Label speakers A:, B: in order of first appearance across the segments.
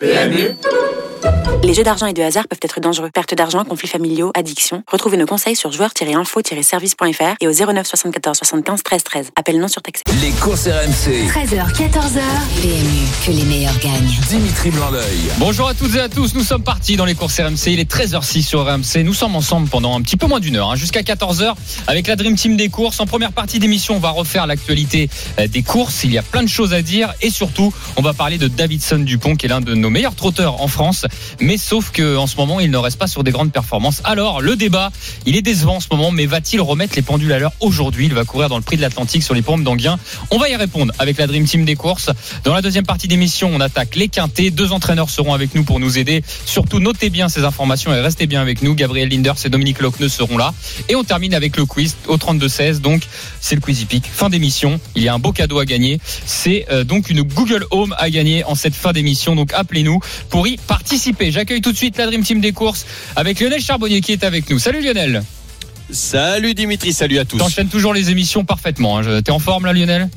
A: PMU Les jeux d'argent et de hasard peuvent être dangereux. Perte d'argent, conflits familiaux, addiction. Retrouvez nos conseils sur joueurs-info-service.fr et au 09 74 75 13 13. Appel non surtaxé.
B: Les courses RMC.
C: 13h, 14h. PMU, que les meilleurs gagnent.
B: Dimitri Blanc-L'œil.
D: Bonjour à toutes et à tous, nous sommes partis dans les courses RMC, il est 13h06 sur RMC, nous sommes ensemble pendant un petit peu moins d'une heure, hein, jusqu'à 14h avec la Dream Team des courses. En première partie d'émission, on va refaire l'actualité euh, des courses, il y a plein de choses à dire et surtout, on va parler de Davidson Dupont qui est l'un de nos meilleurs trotteurs en France, mais sauf que en ce moment, il ne reste pas sur des grandes performances. Alors, le débat, il est décevant en ce moment, mais va-t-il remettre les pendules à l'heure aujourd'hui? Il va courir dans le prix de l'Atlantique sur les pompes d'Anguien. On va y répondre avec la Dream Team des courses. Dans la deuxième partie d'émission, on attaque les quintés. Deux entraîneurs seront avec nous pour nous aider. Surtout, notez bien ces informations et restez bien avec nous. Gabriel Linders et Dominique Lochneux seront là. Et on termine avec le quiz au 32-16. Donc, c'est le quiz hippique. Fin d'émission. Il y a un beau cadeau à gagner. C'est euh, donc une Google Home à gagner en cette fin d'émission. Donc, appelez-nous pour y participer. J'accueille tout de suite la Dream Team des courses avec Lionel Charbonnier qui est avec nous. Salut Lionel.
E: Salut Dimitri, salut à tous.
D: T'enchaînes toujours les émissions parfaitement. hein. T'es en forme là, Lionel?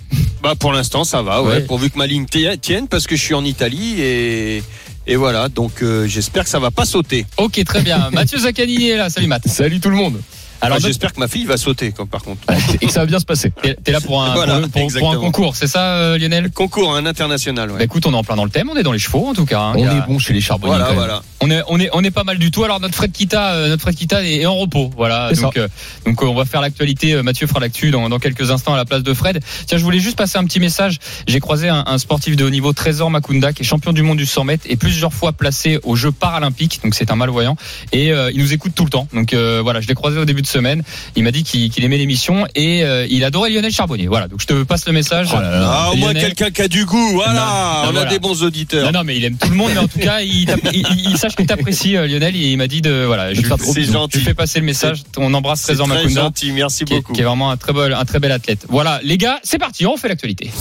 E: Bah pour l'instant ça va, ouais,
D: Ouais.
E: pourvu que ma ligne ti- tienne parce que je suis en Italie et et voilà, donc euh, j'espère que ça va pas sauter.
D: Ok, très bien. Mathieu Zaccanini est là. Salut Matt.
F: Salut tout le monde.
D: Alors,
E: j'espère que ma fille va sauter comme par contre.
F: Et que ça va bien se passer.
D: t'es là pour un,
E: Voilà,
D: pour, le- pour- pour un
E: exactement.
D: concours, c'est ça, euh, Lionel?
E: Concours un international,
D: Bah écoute, on est en plein dans le thème, on est dans les chevaux en tout cas. hein.
F: On
D: a-
F: est bon chez les charbonniers.
E: Voilà, voilà.
D: On est, on est, on est pas mal du tout. Alors notre Fred Kita, euh, notre Fred Kita est, est en repos. Voilà. Donc, euh, donc euh, on va faire l'actualité. Euh, Mathieu fera l'actu dans, dans quelques instants à la place de Fred. Tiens, je voulais juste passer un petit message. J'ai croisé un, un sportif de haut niveau, Trésor Makunda, qui est champion du monde du 100 mètres et plusieurs fois placé aux Jeux paralympiques. Donc c'est un malvoyant et euh, il nous écoute tout le temps. Donc euh, voilà, je l'ai croisé au début de semaine. Il m'a dit qu'il aimait l'émission et euh, il adorait Lionel Charbonnier. Voilà. Donc je te passe le message.
F: Oh là là.
E: Ah, au moins quelqu'un qui a du goût, voilà,
D: Non, non,
E: on
D: voilà.
E: a des bons auditeurs.
D: Non, non, mais il aime tout le monde, mais en tout cas, il, t'app- il, il- il sache qu'il t'apprécie, euh, Lionel, et il m'a dit de, voilà, je, lui-
E: gentil.
D: fais passer le message. On embrasse Trésor
E: très
D: Makunda,
E: gentil, merci
D: qui
E: beaucoup.
D: qui est vraiment un très, bel, un très bel athlète. Voilà, les gars, c'est parti, on fait l'actualité.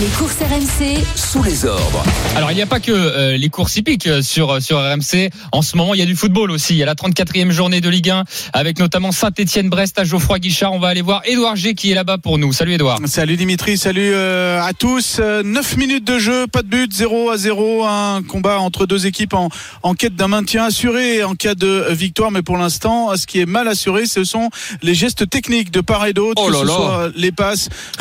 C: Les courses RMC,
B: Sous les ordres.
D: Alors, il n'y a pas que euh, les courses hippiques euh, sur, sur RMC. En ce moment, il y a du football aussi. Il y a la 34e journée de Ligue 1, avec notamment Saint-Etienne-Brest à Geoffroy Guichard. On va aller voir Édouard G qui est là-bas pour nous. Salut Édouard.
G: Salut Dimitri, salut euh, à tous. 9 minutes de jeu, pas de but, 0 à 0. Un combat entre deux équipes en, en quête d'un maintien assuré en cas de victoire. Mais pour l'instant, ce qui est mal assuré, ce sont les gestes techniques de part et d'autre,
E: Oh
G: que
E: là
G: ce
E: là.
G: soit les passes,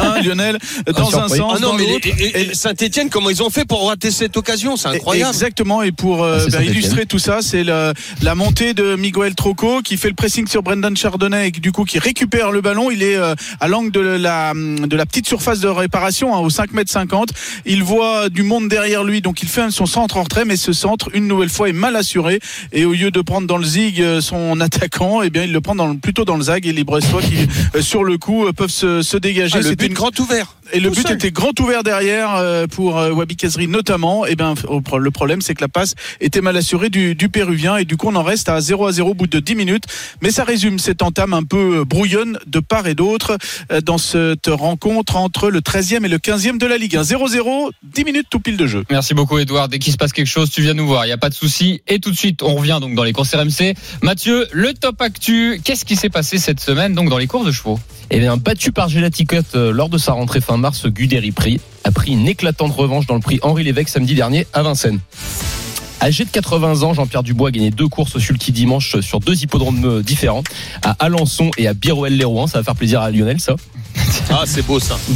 G: hein, Lionel, dans un sens,
E: Ah non
G: dans
E: mais
G: l'autre. Et-
E: Saint-Étienne comment ils ont fait pour rater cette occasion, c'est incroyable.
G: Exactement. Et pour euh,
F: Ah,
G: bah, illustrer tout ça, c'est le- la montée de Miguel Troco qui fait le pressing sur Brendan Chardonnay et du coup qui récupère le ballon. Il est euh, à l'angle de la, de la petite surface de réparation, hein, au 5 mètres 50. Il voit du monde derrière lui, donc il fait son centre en retrait, mais ce centre, une nouvelle fois, est mal assuré. Et au lieu de prendre dans le zig euh, son attaquant, eh bien, il le prend dans plutôt dans le zag. Et les Brestois qui, euh, sur le coup, peuvent se, se dégager.
E: Ah, but
G: une-
E: grand ouvert.
G: Et le but
E: seul.
G: était grand ouvert derrière euh, pour euh, Wabi Kazri notamment. Et ben au pro- le problème c'est que la passe était mal assurée du, du péruvien et du coup on en reste à 0 à 0 au bout de 10 minutes. Mais ça résume cette entame un peu euh, brouillonne de part et d'autre euh, dans cette rencontre entre le 13e et le 15e de la Ligue 1. 0-0, 10 minutes tout pile de jeu.
D: Merci beaucoup Edouard. Dès qu'il se passe quelque chose, tu viens nous voir. Il n'y a pas de souci. Et tout de suite, on revient donc dans les courses RMC. Mathieu, le top actu. Qu'est-ce qui s'est passé cette semaine donc dans les courses de chevaux?
F: Eh bien, battu par Gelaticote euh, lors de sa rentrée fin mars, Guderi Prix a pris une éclatante revanche dans le prix Henri Lévesque samedi dernier à Vincennes. Âgé de 80 ans, Jean-Pierre Dubois a gagné deux courses au sulky dimanche sur deux hippodromes euh, différents, à Alençon et à Biroel-les-Rouen. Ça va faire plaisir à Lionel, ça.
E: Ah, c'est beau ça.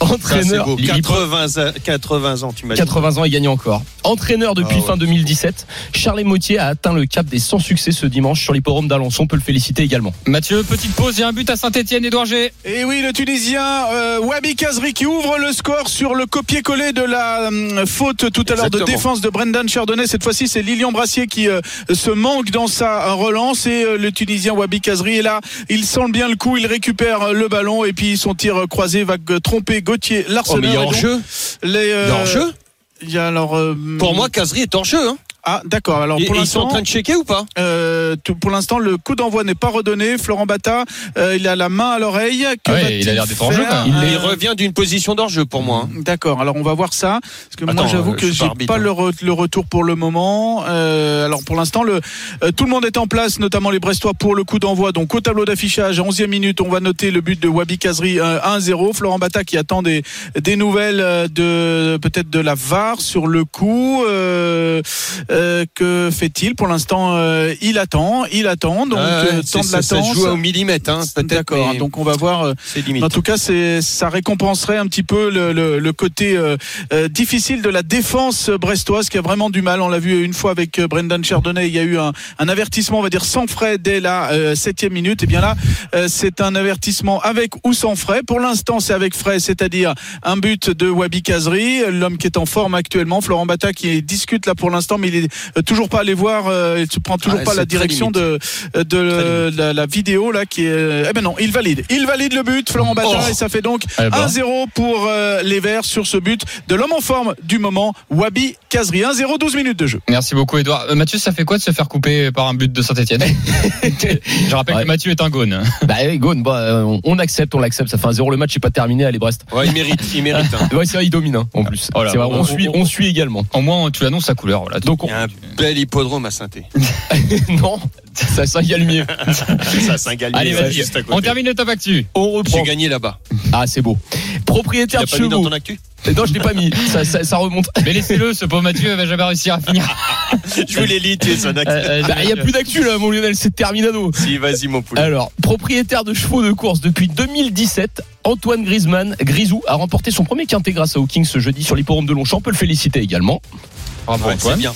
F: Entraîneur,
E: beau.
F: l'hippo-
E: 80, ans- 80 ans, tu m'as dit.
F: 80 ans, il gagne encore. Entraîneur depuis
E: Ah ouais.
F: fin 2017, Charles Motier a atteint le cap des 100 succès ce dimanche sur l'hippodrome d'Alençon. On peut le féliciter également.
D: Mathieu, petite pause. Il y a un but à Saint-Etienne, Edouard G.
G: Et oui, le Tunisien euh, Wabi Kazri qui ouvre le score sur le copier-coller de la hum, faute tout à l'heure de défense de Brendan Chardonnay. Cette fois-ci, c'est Lilian Brassier qui euh, se manque dans sa relance et euh, le Tunisien Wabi Kazri est là. Il sent bien le coup, il récupère euh, le ballon et puis son tir croisé va euh, tromper Gauthier
E: Oh,
G: Larseneur.
E: mais il y a hors-jeu.
G: euh,
E: Il y a hors-jeu.
G: il alors, euh,
E: Pour moi, Casery est hors-jeu. Hein.
G: Ah, d'accord. Alors pour
E: ils sont en train de checker ou pas?
G: euh, euh, tout- pour l'instant, le coup d'envoi n'est pas redonné. Florent Bata, euh, il a la main à l'oreille. Que
D: Ouais, il a l'air d'être en jeu,
G: faire
D: quand même.
E: Il, il
G: Euh,
E: revient d'une position d'hors-jeu pour moi. hein.
G: D'accord. Alors on va voir ça. Parce que moi j'avoue
E: euh,
G: que j'ai
E: pas
G: pas
E: hein.
G: le, re- le retour pour le moment. Euh, alors pour l'instant le euh, tout le monde est en place, notamment les Brestois pour le coup d'envoi. Donc au tableau d'affichage, 11e minute, on va noter le but de Wabi Kazri euh, 1-0. Florent Bata qui attend des, des nouvelles euh, de peut-être de la VAR sur le coup. Euh, que fait-il pour l'instant euh, Il attend, il attend. Donc
E: Ah ouais,
G: euh, temps de
E: ça, ça se joue au millimètre, hein.
G: D'accord. Donc on va voir. euh,
E: limite.
G: en tout cas, c'est ça récompenserait un petit peu le, le- le côté euh, euh, difficile de la défense brestoise qui a vraiment du mal. On l'a vu une fois avec Brendan Chardonnay. Il y a eu un, un avertissement, on va dire sans frais dès la septième minute. Et bien là, euh, c'est un avertissement avec ou sans frais. Pour l'instant, c'est avec frais, c'est-à-dire un but de Wabi Kazri, l'homme qui est en forme actuellement. Florent Bata qui discute là pour l'instant, mais il est euh, toujours pas allé voir. euh, il se prend toujours
E: Ah,
G: pas la direction
E: limite.
G: de de
E: Très
G: la, la vidéo là qui est. Eh ben non, il valide. Il valide le but, Florent Bata,
E: Oh.
G: et ça fait donc
D: Eh ben.
G: 1-0 pour euh, les Verts sur ce but de l'homme en forme du moment, Wabi Kazri. 1-0, 12 minutes de jeu.
D: Merci beaucoup, Edouard. Euh, Mathieu, ça fait quoi de se faire couper par un but de Saint-Etienne? Je rappelle
F: Ouais.
D: que Mathieu est un gone.
F: Bah, oui, Gaune, bah, euh, on- on accepte, on l'accepte. Ça fait un 0 le match, c'est pas terminé. Allez, Brest.
E: Ouais, il mérite, il mérite. hein.
F: Ouais, c'est vrai, il domine, hein, en plus.
D: Voilà.
F: C'est vrai, on,
D: On-
F: suit, on suit également.
D: Au moins, tu annonces sa couleur. Voilà.
F: Donc,
E: Il y a un bel hippodrome à saint
F: non, ça, mieux.
E: Ça, gars
D: Allez, vas-y. On termine le top actu.
F: On reprend.
E: J'ai gagné là-bas.
F: Ah, c'est beau.
E: Tu
F: Propriétaire
E: l'as
F: de
E: pas mis dans
F: chevaux.
E: ton actu
F: Non, je l'ai pas mis. Ça, ça, ça remonte.
D: Mais laissez-le, ce pauvre Mathieu va jamais réussir à finir.
E: Je voulais liter son actu.
D: Euh, euh,
F: Bah, Il y a plus d'actu là, mon Lionel, c'est terminado.
E: Si, vas-y, mon poulet.
F: Alors, propriétaire de chevaux de course depuis 2017, Antoine Griezmann, Grisou, a remporté son premier quintet grâce à Hawking ce jeudi sur l'hipporome de Longchamp. On peut le féliciter également.
D: Bravo,
E: Ouais,
D: Antoine.
E: bien.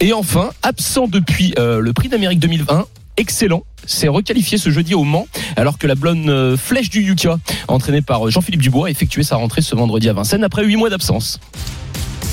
F: Et enfin, absent depuis euh, le prix d'Amérique 2020, excellent, s'est requalifié ce jeudi au Mans, alors que la blonde euh, flèche du Yuka, entraînée par euh, Jean-Philippe Dubois, a effectué sa rentrée ce vendredi à Vincennes après 8 mois d'absence.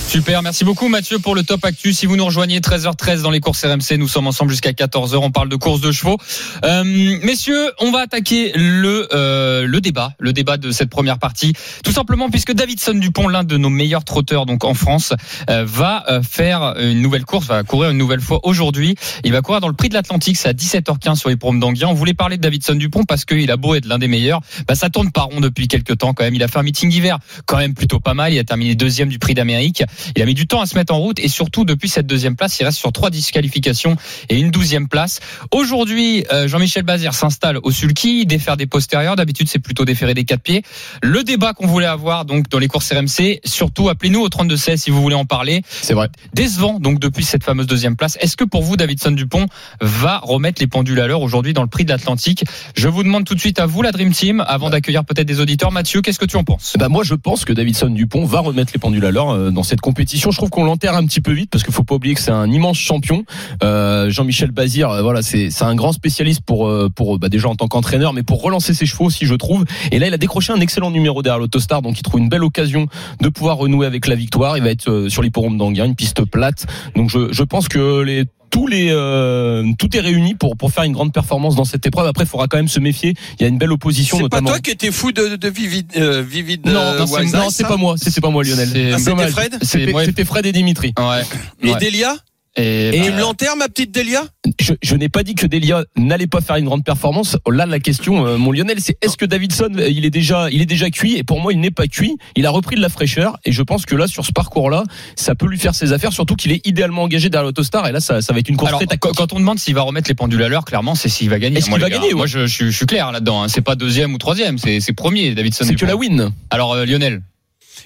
D: Super, merci beaucoup Mathieu pour le top actu. Si vous nous rejoignez 13h13 dans les courses RMC, nous sommes ensemble jusqu'à 14h. On parle de courses de chevaux. Euh, messieurs, on va attaquer le euh, le débat, le débat de cette première partie. Tout simplement puisque Davidson Dupont, l'un de nos meilleurs trotteurs donc en France, euh, va euh, faire une nouvelle course, va courir une nouvelle fois aujourd'hui. Il va courir dans le Prix de l'Atlantique, c'est à 17h15 sur les promes d'Anguien. On voulait parler de Davidson Dupont parce qu'il a beau être l'un des meilleurs, bah, ça tourne pas rond depuis quelques temps quand même. Il a fait un meeting d'hiver quand même plutôt pas mal. Il a terminé deuxième du Prix d'Amérique. Il a mis du temps à se mettre en route et surtout depuis cette deuxième place, il reste sur trois disqualifications et une douzième place. Aujourd'hui, euh, Jean-Michel Bazir s'installe au sulky, défaire des postérieurs. D'habitude, c'est plutôt déférer des quatre pieds. Le débat qu'on voulait avoir donc dans les courses RMC, surtout appelez-nous au 32 16 si vous voulez en parler.
F: C'est vrai.
D: Décevant donc depuis cette fameuse deuxième place. Est-ce que pour vous, Davidson Dupont va remettre les pendules à l'heure aujourd'hui dans le Prix de l'Atlantique? Je vous demande tout de suite à vous, la Dream Team, avant d'accueillir peut-être des auditeurs. Mathieu, qu'est-ce que tu en penses?
F: Bah moi je pense que Davidson Dupont va remettre les pendules à l'heure euh, dans cette compétition. Je trouve qu'on l'enterre un petit peu vite parce qu'il faut pas oublier que c'est un immense champion. Euh, Jean-Michel Bazir, euh, voilà, c'est un grand spécialiste pour euh, pour bah, déjà en tant qu'entraîneur, mais pour relancer ses chevaux aussi, je trouve. Et là, il a décroché un excellent numéro derrière l'Autostar, donc il trouve une belle occasion de pouvoir renouer avec la victoire. Il va être euh, sur l'hipporome d'Anguin, une piste plate. Donc je je pense que les tous les euh, tout est réuni pour pour faire une grande performance dans cette épreuve. Après, il faudra quand même se méfier. Il y a une belle opposition,
E: C'est pas toi qui étais fou de, de Vivid, euh, Vivid
F: non,
E: euh,
F: non, c'est pas moi, c'était pas moi, Lionel.
E: Ah, c'était. Fred
F: C'était Fred et Dimitri.
D: Ouais.
E: Et
D: Ouais.
E: Delia
D: Et,
F: Et-
E: Tu me l'enterres, ma petite Delia?
F: Je, je n'ai pas dit que Delia n'allait pas faire une grande performance. Là, la question, euh, mon Lionel, c'est est-ce que Davidson, euh, il est déjà, il est déjà cuit? Et pour moi, il n'est pas cuit. Il a repris de la fraîcheur, et je pense que là, sur ce parcours-là, ça peut lui faire ses affaires. Surtout qu'il est idéalement engagé derrière l'Autostar, et là, ça, ça va être une course
D: Alors,
F: très tactique.
D: quand on demande s'il va remettre les pendules à l'heure, clairement, c'est s'il va gagner.
F: Est-ce qu'il va
D: gars,
F: gagner.
D: Moi, je, je suis- je suis clair là-dedans. hein. C'est pas deuxième ou troisième, c'est premier, Davidson.
F: C'est que la win.
D: Alors, euh, Lionel.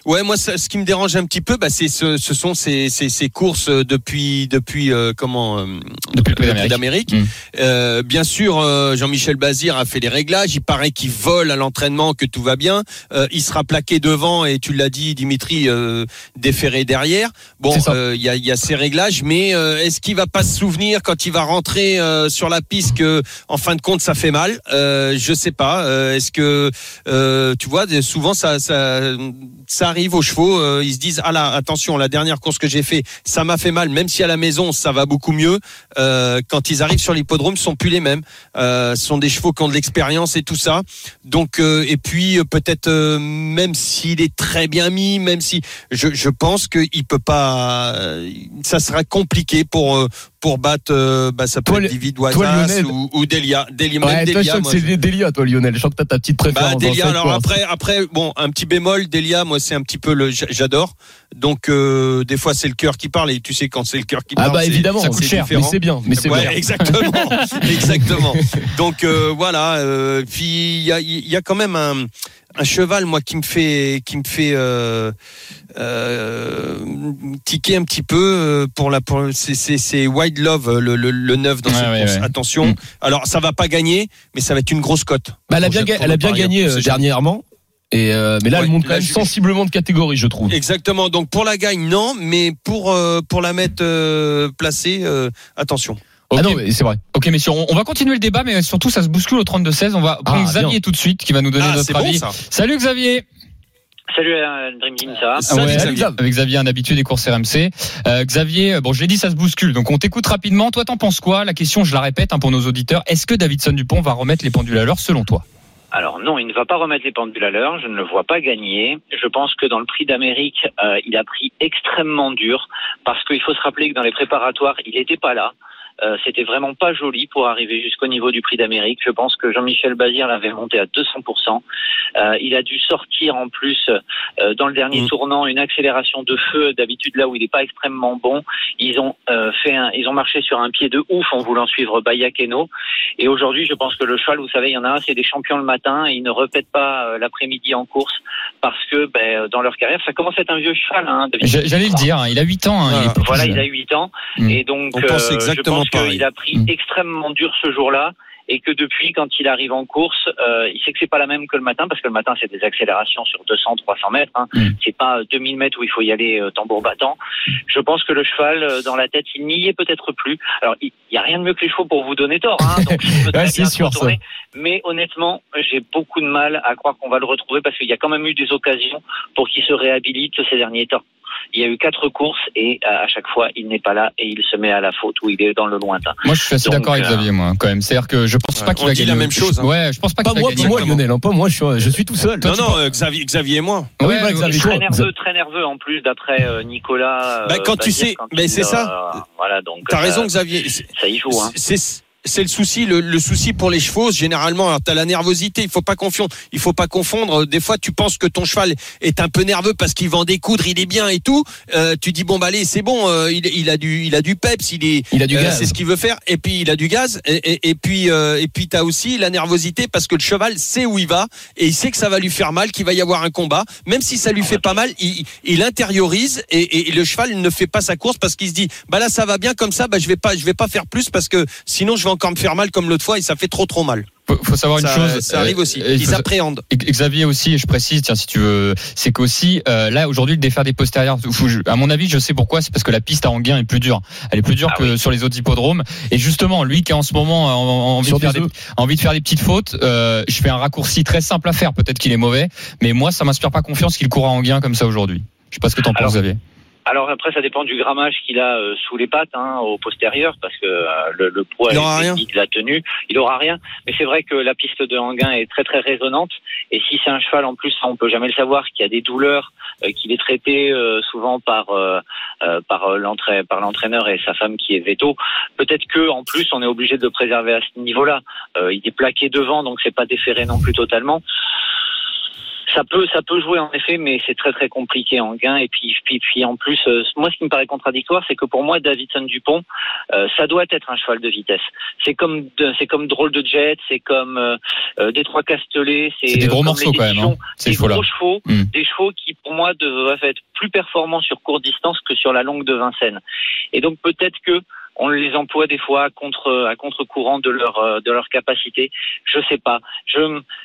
E: Ouais, moi, ça- ce qui me dérange un petit peu, bah, c'est ce, ce sont ces, ces, ces courses depuis depuis euh, comment euh,
D: Depuis le d'Amérique.
E: d'Amérique.
D: Mm.
E: Euh, bien sûr, euh, Jean-Michel Bazir a fait les réglages. Il paraît qu'il vole à l'entraînement, que tout va bien. Euh, il sera plaqué devant et tu l'as dit, Dimitri, euh, déféré derrière. Bon, euh, il y, a, y a ces réglages, mais euh, est-ce qu'il va pas se souvenir quand il va rentrer euh, sur la piste que, en fin de compte, ça fait mal? Euh, Je sais pas. Euh, est-ce que euh, tu vois, souvent ça, ça, ça arrive aux chevaux. euh, ils se disent ah là, attention, la dernière course que j'ai fait, ça m'a fait mal. Même si à la maison ça va beaucoup mieux, euh, quand ils arrivent sur l'hippodrome, ce sont plus les mêmes. Euh, ce sont des chevaux qui ont de l'expérience et tout ça. Donc et puis peut-être même s'il est très bien mis, même si je, pense qu'il peut pas, ça sera compliqué pour pour battre, euh, bah, ça peut
F: Toi,
E: être David
F: toi, Lionel-
E: ou, ou Delia. Delia,
F: Ouais, toi, je
E: Delia, moi,
F: c'est
E: je-
F: Delia, toi, Lionel. Je sens que t'as ta petite préférence.
E: bah, Delia, alors
F: course.
E: après, après, bon, un petit bémol, Delia, moi, c'est un petit peu le, j'a- j'adore. Donc, euh, des fois, c'est le cœur qui parle, et tu sais, quand c'est le cœur qui
F: Ah
E: parle.
F: bah
E: c'est-
F: évidemment,
D: ça coûte cher,
F: mais c'est bien, mais c'est
E: Ouais,
F: bien.
E: exactement, exactement. Donc euh, voilà. euh, puis il y a, il y a quand même un, un cheval, moi, qui me fait, qui me fait euh, euh, tiquer un petit peu euh, pour la, pour c'est, c'est, c'est Wild Love, le, le, le neuf dans
D: Ouais,
E: cette
D: ouais,
E: course.
D: ouais.
E: Attention.
D: Mm.
E: Alors ça va pas gagner, mais ça va être une grosse cote.
F: Bah, elle a bien, elle a bien gagné euh, dernièrement. Et euh, mais là,
E: Ouais,
F: elle monte quand même sensiblement de catégorie, je trouve.
E: Exactement. Donc pour la gagne, non, mais pour euh, pour la mettre euh, placée, euh,
F: Ah
D: Ok.
F: non, mais c'est vrai.
D: Ok, messieurs, on, on va continuer le débat, mais surtout, ça se bouscule au 32-16. On va prendre
F: Ah,
D: Xavier
F: bien.
D: tout de suite, qui va nous donner
E: Ah,
D: notre
E: bon
D: avis.
E: ça.
D: Salut Xavier
H: Salut euh, Dream Team, ça va
E: Salut,
F: ouais,
E: Xavier.
F: Xav.
D: Avec Xavier, un habitué des courses RMC. Euh, Xavier, bon, je l'ai dit, ça se bouscule. Donc, on t'écoute rapidement. Toi, t'en penses quoi? La question, je la répète hein, pour nos auditeurs. Est-ce que Davidson Dupont va remettre les pendules à l'heure selon toi?
H: Alors non, il ne va pas remettre les pendules à l'heure, je ne le vois pas gagner. Je pense que dans le prix d'Amérique, euh, il a pris extrêmement dur, parce qu'il faut se rappeler que dans les préparatoires, il n'était pas là. Euh, C'était vraiment pas joli pour arriver jusqu'au niveau du prix d'Amérique. Je pense que Jean-Michel Bazir l'avait monté à 200%. Euh, il a dû sortir en plus euh, dans le dernier
E: Mm.
H: tournant une accélération de feu. D'habitude là où il n'est pas extrêmement bon, ils ont euh, fait un, ils ont marché sur un pied de ouf en voulant suivre Bayakeno. Et aujourd'hui, je pense que le cheval, vous savez, il y en a un, c'est des champions le matin et ils ne répètent pas euh, l'après-midi en course parce que ben, dans leur carrière, ça commence à être un vieux cheval. Hein,
D: J'allais le dire, hein, il a 8 ans. hein, il est pas
H: Voilà,
D: plus
H: il a
D: jeune.
H: 8 ans.
D: Mm.
H: Et donc,
E: On pense
H: euh,
E: exactement
H: je pense qu'il a pris
D: Mm.
H: extrêmement dur ce jour-là. Et que depuis, quand il arrive en course, euh, il sait que c'est pas la même que le matin, parce que le matin, c'est des accélérations sur 200, 300 mètres. Hein.
D: Mm.
H: C'est pas euh, 2000 mètres où il faut y aller euh, tambour battant. Je pense que le cheval, euh, dans la tête, il n'y est peut-être plus. Alors, il y a rien de mieux que les chevaux pour vous donner tort. Hein, donc
F: Ouais, c'est sûr,
H: retourner. Mais honnêtement, j'ai beaucoup de mal à croire qu'on va le retrouver parce qu'il y a quand même eu des occasions pour qu'il se réhabilite ces derniers temps. Il y a eu quatre courses et euh, à chaque fois, il n'est pas là et il se met à la faute ou il est dans le lointain.
D: Moi, je suis assez d'accord avec
H: euh,
D: Xavier, moi, quand même. C'est-à-dire que je pense
E: Ouais,
D: pas qu'il va
E: dit
D: gagner.
E: la même chose, hein.
D: Ouais, je pense pas
F: Pas
D: qu'il va gagner.
F: pas moi. Lionel. hein, Pas moi, je suis, je suis tout seul.
E: Non, non, euh, Xavier, Xavier et moi.
F: Oui,
D: Ouais,
F: bah,
D: ouais,
F: Xavier,
H: Très nerveux, très nerveux en plus d'après euh, Nicolas.
E: Bah,
H: euh,
E: quand tu
H: Bazir,
E: sais-
H: quand
E: mais c'est ça.
H: euh, voilà, donc.
E: T'as raison, Xavier.
H: Ça y joue. Hein.
E: C'est le souci, le, le souci pour les chevaux. Généralement, alors t'as la nervosité. Il faut pas confondre. Il faut pas confondre. Des fois, tu penses que ton cheval est un peu nerveux parce qu'il va en découdre, il est bien et tout. Euh, tu dis bon bah allez, c'est bon. euh, il, il a du, il a du peps. Il est,
F: Il a du
E: euh,
F: gaz.
E: c'est ce qu'il veut faire. Et puis il a du gaz. Et, et, et puis euh, et puis t'as aussi la nervosité parce que le cheval sait où il va et il sait que ça va lui faire mal, qu'il va y avoir un combat. Même si ça lui fait pas mal, il, il intériorise et, et- et le cheval ne fait pas sa course parce qu'il se dit bah là ça va bien comme ça. Bah je vais pas, je vais pas faire plus parce que sinon je vais encore me faire mal comme l'autre fois et ça fait trop trop mal.
D: Faut, faut savoir une
E: Ça,
D: chose.
E: ça arrive
D: euh,
E: aussi.
D: il
E: Ils
D: faut-
E: appréhendent.
D: Xavier aussi, et je précise, tiens, si tu veux, c'est qu'aussi, euh, là, aujourd'hui, le défaire des postérieurs, faut- à mon avis, je sais pourquoi, c'est parce que la piste à Anguin est plus dure. Elle est plus dure
H: Ah
D: que sur les autres hippodromes. Et justement, lui qui a en ce moment a en- en- envie, de faire
F: des
D: des,
F: œufs.
D: a envie de faire des petites fautes, euh, je fais un raccourci très simple à faire. Peut-être qu'il est mauvais, mais moi, ça m'inspire pas confiance qu'il court à Anguin comme ça aujourd'hui. Je sais pas ce que t'en penses, Xavier.
H: Alors après, ça dépend du grammage qu'il a euh, sous les pattes, hein, au postérieur, parce que euh, le, le poids
E: Il aura rien.
H: de la tenue, il aura rien. Mais c'est vrai que la piste de Anguin est très très résonante. Et si c'est un cheval en plus, ça, on peut jamais le savoir, qui a des douleurs, euh, qu'il est traité euh, souvent par euh, euh, par par l'entraîneur et sa femme qui est veto. Peut-être que en plus, on est obligé de le préserver à ce niveau-là. Euh, il est plaqué devant, donc c'est pas déféré non plus totalement. Ça peut, ça peut jouer en effet, mais c'est très très compliqué en gain. Et puis, puis, puis en plus, euh, moi, ce qui me paraît contradictoire, c'est que pour moi, Davidson Dupont, euh, ça doit être un cheval de vitesse. C'est comme, c'est comme drôle de jet, c'est comme euh, euh, Détroit Castellet, c'est
D: C'est des
H: euh,
D: gros
H: comme
D: morceaux quand même, hein, ces
H: des gros chevaux,
D: Mm.
H: des chevaux qui, pour moi, doivent être plus performants sur courte distance que sur la longue de Vincennes. Et donc peut-être que on les emploie des fois à contre à contre-courant de leur euh, de leur capacité. Je sais pas. Je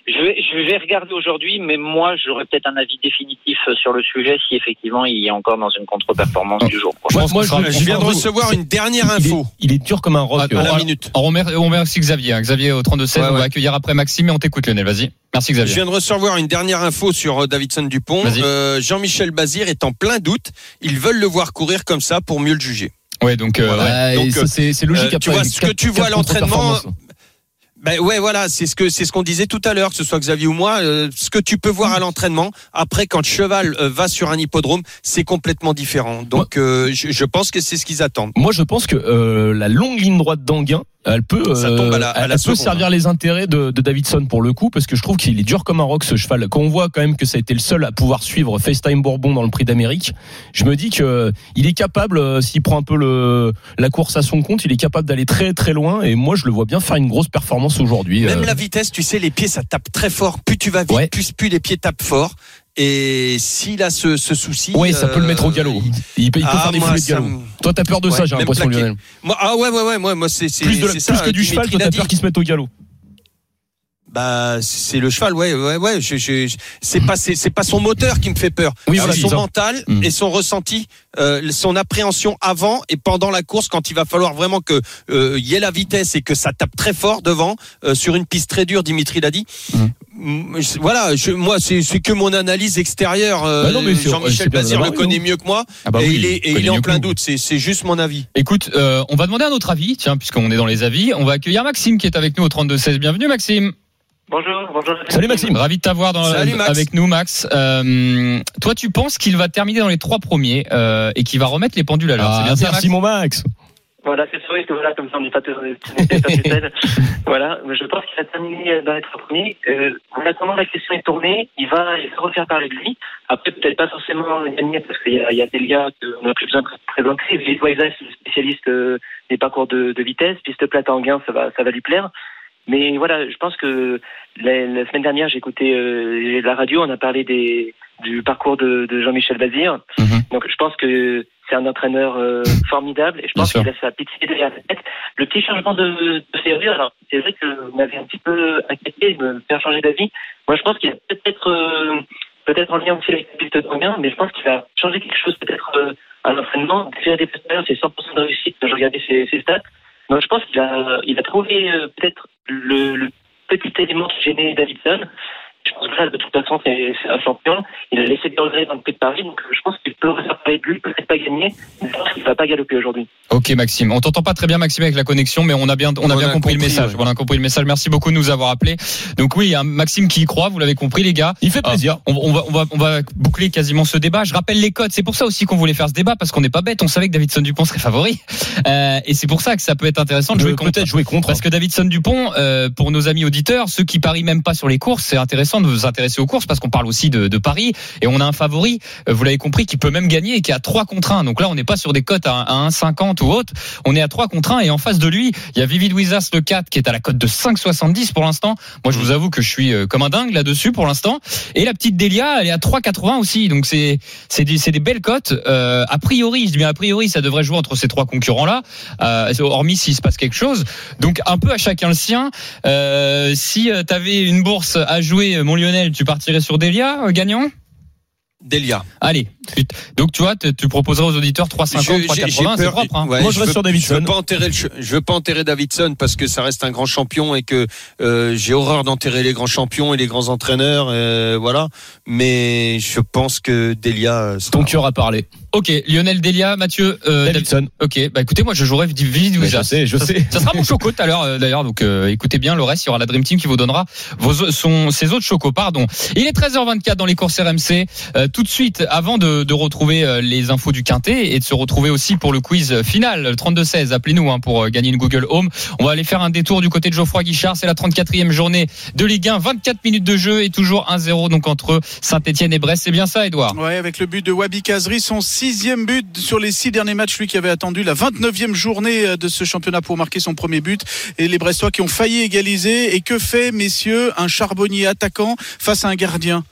H: je vais je vais regarder aujourd'hui, mais moi j'aurais peut-être un avis définitif euh, sur le sujet si effectivement il est encore dans une contre-performance du jour prochain.
F: moi,
E: Je viens de recevoir une dernière
F: Il est,
E: info
F: il est dur comme un roc.
E: À la
D: on-
E: minute.
D: On remercie, on remercie Xavier. hein. Xavier au 32-16,
E: Ouais,
D: on va accueillir après Maxime et on t'écoute, Lionel. Vas-y. Merci,
E: Je
D: Xavier.
E: viens de recevoir une dernière info sur euh, Davidson Dupont. Euh, Jean-Michel Bazir est en plein doute. Ils veulent le voir courir comme ça pour mieux le juger.
D: Ouais, donc, euh,
E: Voilà.
D: ouais.
F: C'est c'est logique.
E: euh, tu
F: après,
E: vois,
F: avec
E: ce que tu vois à l'entraînement,
F: contre-performances.
E: Ben ouais, voilà, c'est ce que c'est ce qu'on disait tout à l'heure, que ce soit Xavier ou moi. euh, ce que tu peux voir à l'entraînement, après quand le cheval euh, va sur un hippodrome, c'est complètement différent. Donc euh, je, je pense que c'est ce qu'ils attendent.
F: Moi, je pense que euh, la longue ligne droite d'Anguin, elle peut,
E: Ça
F: euh,
E: tombe à la- à
F: elle
E: la
F: peut
E: seconde.
F: servir les intérêts de, de Davidson pour le coup, parce que je trouve qu'il est dur comme un roc ce cheval. Quand on voit quand même que ça a été le seul à pouvoir suivre FaceTime Bourbon dans le Prix d'Amérique, je me dis que il est capable, euh, s'il prend un peu le la course à son compte, il est capable d'aller très très loin. Et moi, je le vois bien faire une grosse performance aujourd'hui.
E: Même
F: Euh,
E: la vitesse, tu sais, les pieds ça tape très fort. Plus tu vas vite,
F: Ouais.
E: plus plus les pieds tapent fort. Et s'il a ce, ce souci,
F: Ouais, ça peut le mettre au
E: euh,
F: galop. Il, peut, il peut
E: Ah,
F: faire des
E: moi,
F: foulées de galop.
E: me-
F: Toi, t'as peur de
E: Ouais,
F: ça, j'ai l'impression. Lionel.
E: Moi, ah ouais, ouais, ouais, moi, moi c'est c'est
F: Plus, de la-
E: c'est ça.
F: plus que du
E: Dimitri
F: cheval, toi, t'as peur qu'il se mette au galop.
E: Bah, c'est le cheval, ouais, ouais, ouais. Je, je, je- c'est pas, c'est, pas son moteur qui me fait peur.
F: Oui,
E: c'est
F: voilà,
E: son mental
F: Mm.
E: et son ressenti, euh, son appréhension avant et pendant la course, quand il va falloir vraiment que euh, y ait la vitesse et que ça tape très fort devant euh, sur une piste très dure. Dimitri l'a dit. Mm, je- Voilà, je, moi, c'est, que mon analyse extérieure. euh,
F: Bah
E: Jean-Michel Bazir le connaît mieux que moi
D: Ah bah
E: et
D: oui,
E: il est, et il est en plein doute. C'est, juste mon avis.
D: Écoute, euh, on va demander un autre avis, tiens, puisqu'on est dans les avis. On va accueillir Maxime qui est avec nous au 32-16. Bienvenue Maxime.
I: Bonjour, bonjour.
F: Salut Maxime.
D: Ravi de t'avoir dans-
E: Salut,
D: avec nous, Max. Euh, toi, tu penses qu'il va terminer dans les trois premiers euh, et qu'il va remettre les pendules à l'heure. c'est
F: Ah,
D: bien ça, Max
F: merci mon Max.
I: Voilà, c'est vrai que voilà, comme ça on n'est pas tous. Voilà, mais je pense qu'il va terminer dans les trois premiers. Euh, voilà comment la question est tournée, il va il va refaire parler de lui. Après, peut-être pas forcément gagner parce qu'il y a, il y a Delia qu'on n'a plus besoin de présenter. Vite c'est le spécialiste euh, des parcours de, de vitesse. Piste plate en gain, ça va, ça va lui plaire. Mais voilà, je pense que la, la semaine dernière, j'ai écouté euh, la radio, on a parlé des, du parcours de, de Jean-Michel Bazir.
D: Mhm.
I: Donc je pense que c'est un entraîneur euh, formidable et je pense qu'il a sa petite idée derrière la tête. Le petit changement de, de serrure, alors c'est vrai que vous m'avez un petit peu inquiété de me faire changer d'avis. Moi je pense qu'il a peut-être euh, peut-être en lien aussi avec la piste d'Anguin, mais je pense qu'il va changer quelque chose peut-être euh, à l'entraînement. Déjà des c'est 100% de réussite. J'ai regardé ses, ses stats. Donc je pense qu'il a il a trouvé euh, peut-être le, le petit élément qui gênait Davidson. Je pense que là, de toute façon, c'est un champion. Il a laissé regrets dans le prix de Paris, donc euh, je pense qu'il peut parler de lui, peut-être pas gagner, mais je pense qu'il va pas galoper aujourd'hui.
D: Ok Maxime, on t'entend pas très bien Maxime avec la connexion, mais on a bien, on a bien
E: a
D: compris, le message.
E: ouais.
D: On a compris le message. Merci beaucoup de nous avoir appelés. Donc oui, il y a un Maxime qui y croit. Vous l'avez compris les gars.
F: Il fait plaisir.
D: On, on va, on va, on va boucler quasiment ce débat. Je rappelle les codes. C'est pour ça aussi qu'on voulait faire ce débat parce qu'on n'est pas bête. On savait que Davidson Dupont serait favori, Euh, et c'est pour ça que ça peut être intéressant de jouer
F: Je
D: contre.
F: peut-être jouer contre.
D: Parce que Davidson Dupont, euh, pour nos amis auditeurs, ceux qui parient même pas sur les courses, c'est intéressant de s'intéresser aux courses parce qu'on parle aussi de, de paris et on a un favori, euh, vous l'avez compris, qui peut même gagner et qui a 3 contre 1. Donc là, on n'est pas sur des cotes à, à 1,50 ou autre, on est à 3 contre 1 et en face de lui, il y a Vivid Wizas le 4 qui est à la cote de 5,70 pour l'instant. Moi, je vous avoue que je suis euh, comme un dingue là-dessus pour l'instant. Et la petite Delia, elle est à 3,80 aussi. Donc c'est c'est des, c'est des belles cotes. Euh, a priori, je dis bien a priori, ça devrait jouer entre ces trois concurrents-là, euh, hormis s'il se passe quelque chose. Donc un peu à chacun le sien. Euh, si tu avais une bourse à jouer, euh, mon Lionel, tu partirais sur Delia, euh, gagnant?
E: Delia.
D: Allez. Donc tu vois, tu proposerais aux auditeurs 3,50,
E: Je- j'ai- j'ai
D: 3,80, c'est propre. Hein.
E: ouais,
F: Moi, je reste
E: veux-
F: sur Davidson.
E: Je veux pas enterrer le, ch- je veux pas enterrer Davidson parce que ça reste un grand champion et que euh, j'ai horreur d'enterrer les grands champions et les grands entraîneurs, euh, voilà. Mais je pense que Delia. sera-
F: Ton cœur a parlé.
D: Ok, Lionel Delia, Mathieu. euh,
F: Davidson.
D: Ok, bah écoutez, moi je
F: Mais
D: Wizas.
F: je sais, je
D: ça,
F: sais.
D: Ça sera mon choco tout à l'heure euh, d'ailleurs, donc euh, écoutez bien le reste, il y aura la Dream Team qui vous donnera vos son, ses autres chocos. Pardon. Il est 13h24 dans les courses RMC. Euh, tout de suite, avant de, de retrouver euh, les infos du quintet et de se retrouver aussi pour le quiz final, le 32-16, appelez-nous hein, pour euh, gagner une Google Home. On va aller faire un détour du côté de Geoffroy Guichard. C'est la 34e journée de Ligue 1, 24 minutes de jeu et toujours 1-0 donc entre Saint-Etienne et Brest. C'est bien ça, Edouard
G: Ouais, avec le but de Wabi Kazri, son sixième but sur les six derniers matchs, lui qui avait attendu la 29e journée euh, de ce championnat pour marquer son premier but. Et les Brestois qui ont failli égaliser. Et que fait, messieurs, un charbonnier attaquant face à un gardien?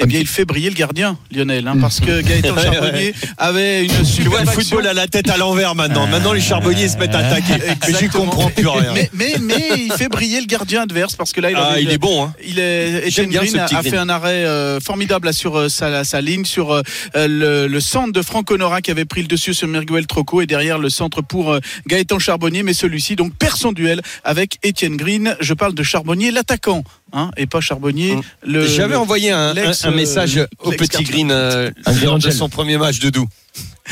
G: Eh bien, il fait briller le gardien, Lionel, hein, parce que Gaëtan Charbonnier avait une
E: Tu vois
G: super
E: le football à la tête à l'envers maintenant. Maintenant les charbonniers se mettent à attaquer. Mais j'y comprends plus rien.
G: Mais, mais, mais il fait briller le gardien adverse parce que là, il,
E: Ah, il est bon. Hein.
G: Il est, Etienne Green a, fait un arrêt euh, formidable là, sur euh, sa, sa ligne, sur euh, le, le centre de Franck Honora qui avait pris le dessus sur Miguel Troco et derrière le centre pour Gaëtan Charbonnier. Mais celui-ci donc perd son duel avec Etienne Green. Je parle de Charbonnier, l'attaquant, hein, et pas Charbonnier.
E: Mm. J'avais envoyé un, un-
G: l'ex,
E: un message
G: euh,
E: au petit. Green euh, lors de son premier match de Doux.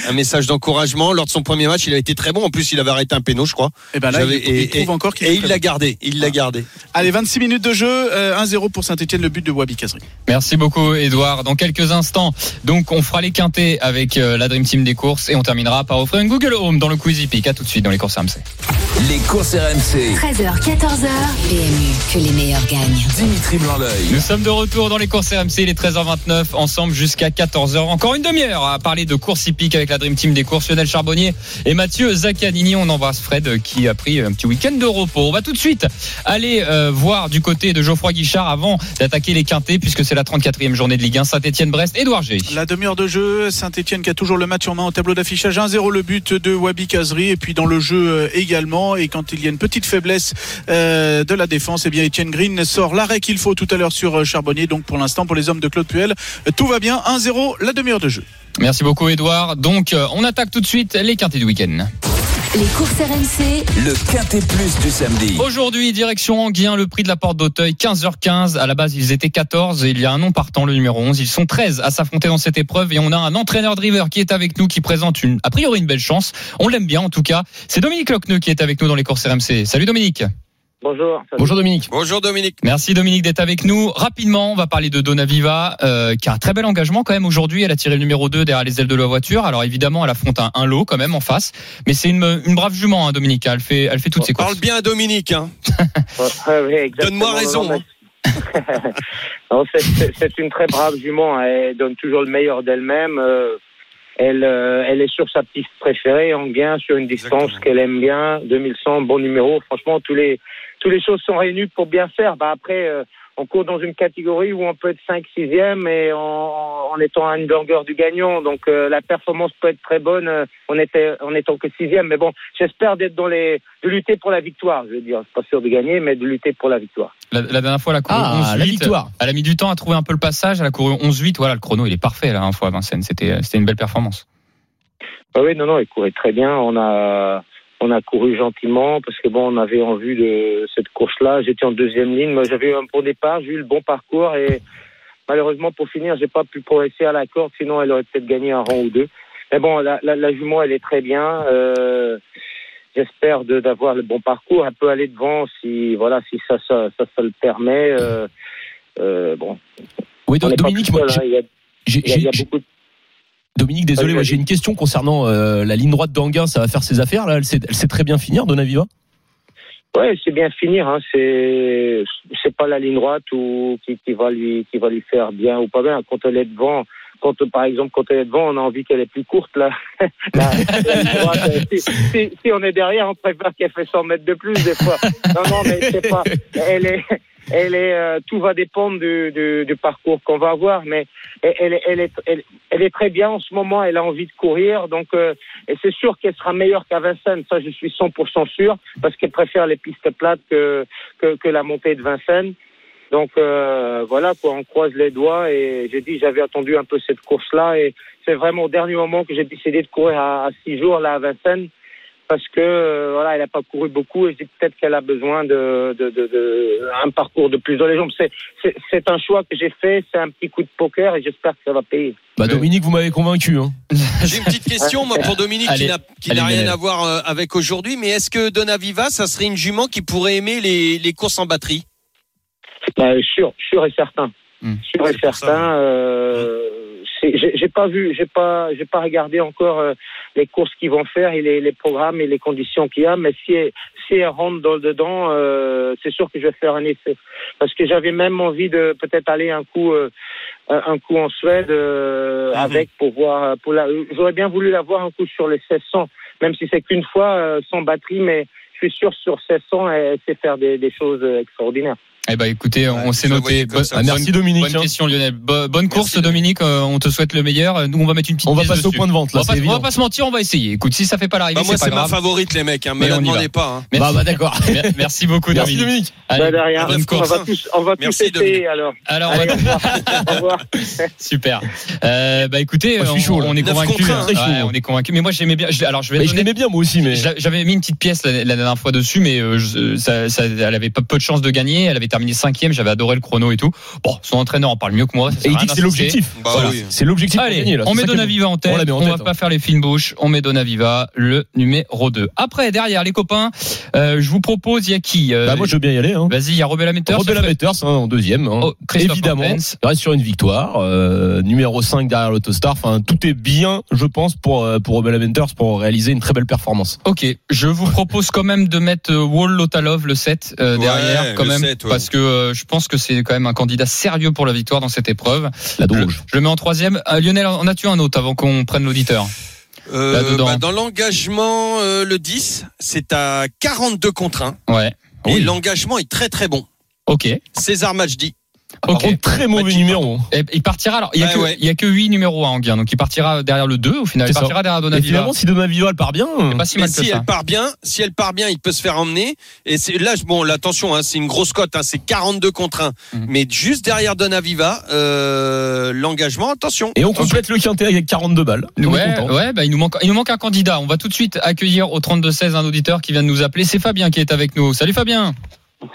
E: Un message d'encouragement. Lors de son premier match, il a été très bon. En plus, il avait arrêté un péno, je crois.
G: Et ben là, il,
E: et-
G: trouve encore qu'il
E: Et
G: est
E: il
G: très
E: l'a gardé. Il l'a gardé.
G: Allez, 26 minutes de jeu, euh, 1-0 pour Saint-Etienne, le but de Wabi Kazri.
D: Merci beaucoup, Edouard. Dans quelques instants, donc, on fera les quintés avec euh, la Dream Team des courses et on terminera par offrir une Google Home dans le Quiz Hippique. À tout de suite dans les courses RMC.
B: Les courses RMC.
C: 13h, 14h. PMU, que les meilleurs gagnent.
B: Dimitri Blanc-L'œil.
D: Nous sommes de retour dans les courses RMC, il est 13h29, ensemble jusqu'à 14h. Encore une demi-heure à parler de courses hippiques avec la Dream Team des courses, Lionel Charbonnier et Mathieu Zaccanini. On embrasse Fred euh, qui a pris un petit week-end de repos. On va tout de suite aller euh, voir du côté de Geoffroy Guichard avant d'attaquer les quintés puisque c'est la 34e journée de Ligue 1. Saint-Etienne-Brest, Édouard G.
G: La demi-heure de jeu, Saint-Etienne qui a toujours le match en main au tableau d'affichage 1-0 le but de Wabi Kazri et puis dans le jeu euh, également et quand il y a une petite faiblesse de la défense, eh bien Etienne Green sort l'arrêt qu'il faut tout à l'heure sur Charbonnier donc pour l'instant pour les hommes de Claude Puel, tout va bien 1-0 la demi-heure de jeu.
D: Merci beaucoup Édouard. Donc euh, on attaque tout de suite les quintés du week-end.
C: Les courses RMC,
B: Le Quintet Plus du samedi.
D: Aujourd'hui, direction Anguien, le prix de la porte d'Auteuil, 15h15. À la base, ils étaient 14 et il y a un nom partant, le numéro 11. Ils sont 13 à s'affronter dans cette épreuve et on a un entraîneur driver qui est avec nous, qui présente une, a priori une belle chance. On l'aime bien en tout cas. C'est Dominique Locneux qui est avec nous dans les courses RMC. Salut Dominique.
J: Bonjour.
F: Bonjour Dominique.
E: Bonjour Dominique.
D: Merci Dominique d'être avec nous. Rapidement, on va parler de Donaviva, euh, qui a un très bel engagement quand même aujourd'hui. Elle a tiré le numéro 2 derrière les ailes de la voiture. Alors évidemment, elle affronte un, un lot quand même en face. Mais c'est une, une brave jument, hein, Dominique. Elle fait, elle fait toutes ses courses.
E: Parle bien à Dominique. Hein.
J: Ouais.
E: Donne-moi raison,
J: Non, Non, c'est- une très brave jument. Elle donne toujours le meilleur d'elle-même. Euh, Elle, euh, elle est sur sa piste préférée, en gain, sur une distance qu'elle aime bien, 2100, bon numéro. Franchement, tous les, tous les choses sont réunies pour bien faire. Bah après, euh, on court dans une catégorie où on peut être 5 6e et en, en étant à une longueur du gagnant. Donc euh, la performance peut être très bonne euh, en, était, en étant que 6e. Mais bon, j'espère d'être dans les, de lutter pour la victoire. Je veux dire, c'est pas sûr de gagner, mais de lutter pour la victoire.
D: La, la dernière fois, elle a couru
F: Ah,
D: 11-8.
F: la victoire.
D: Elle a mis du temps à trouver un peu le passage. Elle a couru 11-8. Voilà, le chrono, il est parfait la dernière fois à Vincennes. C'était, c'était une belle performance.
J: Ah oui, non, non, il courait très bien. On a, on a couru gentiment parce que bon, on avait en vue de cette course-là. J'étais en deuxième ligne. J'avais eu un bon départ. J'ai eu le bon parcours et malheureusement, pour finir, j'ai pas pu progresser à la corde. Sinon, elle aurait peut-être gagné un rang ou deux. Mais bon, la, la, la jument, elle est très bien. Euh, J'espère d'avoir le bon parcours. Elle peut aller devant si, voilà, si ça, ça, ça, ça le permet. Euh, euh, bon,
F: Oui,
J: pas
F: Dominique, moi,
J: hein. il y a, il y a- il y a
F: j'ai-
J: beaucoup de
F: Dominique, désolé, j'ai une question concernant euh, la ligne droite d'Anguin. Ça va faire ses affaires là. Elle sait, elle sait très bien finir, Donaviva.
J: Ouais, c'est bien finir. Hein. C'est c'est pas la ligne droite ou qui, qui va lui qui va lui faire bien ou pas bien. Quand elle est devant, quand par exemple quand elle est devant, on a envie qu'elle est plus courte là. Droite, euh, si, si, si on est derrière, on préfère qu'elle fait 100 mètres de plus des fois. Non non, mais c'est pas. Elle est elle est euh, tout va dépendre du, du, du parcours qu'on va avoir, mais elle, elle, est- elle est elle est très bien en ce moment. Elle a envie de courir, donc euh, et c'est sûr qu'elle sera meilleure qu'à Vincennes. Ça, je suis 100% sûr, parce qu'elle préfère les pistes plates que, que, que la montée de Vincennes. Donc euh, voilà, quoi, on croise les doigts et j'ai dit j'avais attendu un peu cette course-là et c'est vraiment au dernier moment que j'ai décidé de courir à, à six jours là à Vincennes parce que euh, voilà, elle n'a pas couru beaucoup et je dis peut-être qu'elle a besoin de, de, de, de un parcours de plus dans les jambes. C'est un choix que j'ai fait, c'est un petit coup de poker et j'espère que ça va payer.
F: Bah. Dominique, vous m'avez convaincu. Hein.
E: J'ai une petite question moi pour Dominique
D: Allez,
E: qui n'a rien à voir euh, avec aujourd'hui, mais est-ce que Donaviva, ça serait une jument qui pourrait aimer les, les courses en batterie?
J: Bah, sûr, sûr et certain.
D: Hmm.
J: Sûr et certain. Euh, c'est- j'ai pas vu, j'ai pas, j'ai pas regardé encore euh, les courses qu'ils vont faire et les, les programmes et les conditions qu'il y a. Mais si elle, si elle rentre dans dedans, euh, c'est sûr que je vais faire un essai. Parce que j'avais même envie de peut-être aller un coup, euh, un coup en Suède euh,
E: Mhm.
J: avec pour voir. Pour la, j'aurais bien voulu la voir un coup sur les 1600, même si c'est qu'une fois euh, sans batterie, mais je suis sûr sur 1600, elle sait faire des, des choses euh, extraordinaires.
D: Eh ben, écoutez, on
E: Ouais,
D: s'est noté. Bonne-.
F: Ah, merci Dominique.
D: Bonne
F: hein.
D: question, Lionel. Bo- Bonne course, Dominique. Euh, On te souhaite le meilleur. Nous, on va mettre une petite
F: On va passer au point de vente
D: On
F: là.
D: va, pas,
F: c'est
D: on va pas se mentir, on va essayer. Écoute, si ça fait pas l'arrivée,
E: bah, Moi,
D: c'est
E: c'est
D: pas
E: ma
D: grave.
E: favorite, les mecs. Hein,
D: Mais on y va.
E: demandez pas. Hein.
D: Merci,
F: Bah, bah d'accord.
D: Mer- merci beaucoup,
F: Merci
D: Dominique.
F: Dominique.
D: Allez,
J: Bah, rien.
E: bref,
J: on
E: course,
J: va
E: hein.
J: tous, on va tous essayer
E: Dominique.
J: alors.
D: alors, on
J: Allez,
D: va-
J: au revoir. Au revoir.
D: super. Euh, bah écoutez,
F: Moi,
D: on,
F: chaud, là.
D: on est convaincu. hein.
F: moi.
D: on est convaincu. Mais moi, j'aimais bien. je- alors, je vais
F: je l'aimais bien moi aussi, mais.
D: J'avais mis une petite pièce la, dernière fois dessus, mais euh, ça- elle avait pas peu de chance de gagner. Elle avait terminé cinquième. J'avais adoré le chrono et tout. Bon, son entraîneur en parle mieux que moi. ça
F: Et il dit que c'est l'objectif.
E: Bah
F: Voilà.
E: oui.
F: C'est l'objectif
D: Allez,
F: gagner, là.
D: on met Donaviva en tête.
F: On
D: va pas
F: hein.
D: faire les fines bouches. On met Donaviva, le numéro 2. Après, derrière, les copains, euh, je vous propose, il y a qui Euh,
F: Bah, moi, je veux bien y aller. Hein.
D: Vas-y, il y a Robert
F: hein, en deuxième. hein.
D: Oh,
F: Évidemment, il reste sur une victoire. euh, numéro 5 derrière l'Autostar. Enfin, tout est bien, je pense, pour, euh, pour Robert pour réaliser une très belle performance.
D: Ok, je vous propose quand même de mettre Wall Lotalov le 7 euh,
E: Ouais,
D: derrière quand
E: le
D: même
E: 7, ouais.
D: parce que euh, je pense que c'est quand même un candidat sérieux pour la victoire dans cette épreuve.
F: La
D: Je,
F: douge.
D: je le mets en troisième. Euh, Lionel, en as-tu un autre avant qu'on prenne l'auditeur
E: Euh,
D: Là-dedans.
E: bah, dans l'engagement, euh, le 10, c'est à 42 contre 1.
D: Ouais.
E: Et
F: Oui.
E: l'engagement est très très bon.
D: Ok.
E: César Majdi.
F: Par
D: Ok.
F: contre, très mauvais
E: Bah,
F: numéro.
D: Et il partira alors. Il y a
E: Ouais,
D: que
E: ouais.
D: il y a que 8 numéros à Anguien, donc il partira derrière le 2 au final. Il
F: ça.
D: partira derrière
F: Et
D: Donaviva.
F: finalement, si Donaviva elle part bien,
D: C'est pas si
E: Mais
D: mal que
E: si
D: ça.
E: elle part bien, si elle part bien, il peut se faire emmener. Et c'est là, bon, là, attention, hein, c'est une grosse cote, hein, c'est 42 contre 1.
D: Mhm.
E: Mais juste derrière Donaviva, euh, l'engagement, attention.
F: et on complète le quintet avec 42 balles.
D: Ouais, ouais, bah il nous manque, il nous manque un candidat. On va tout de suite accueillir au 32-16 un auditeur qui vient de nous appeler. C'est Fabien qui est avec nous. Salut Fabien.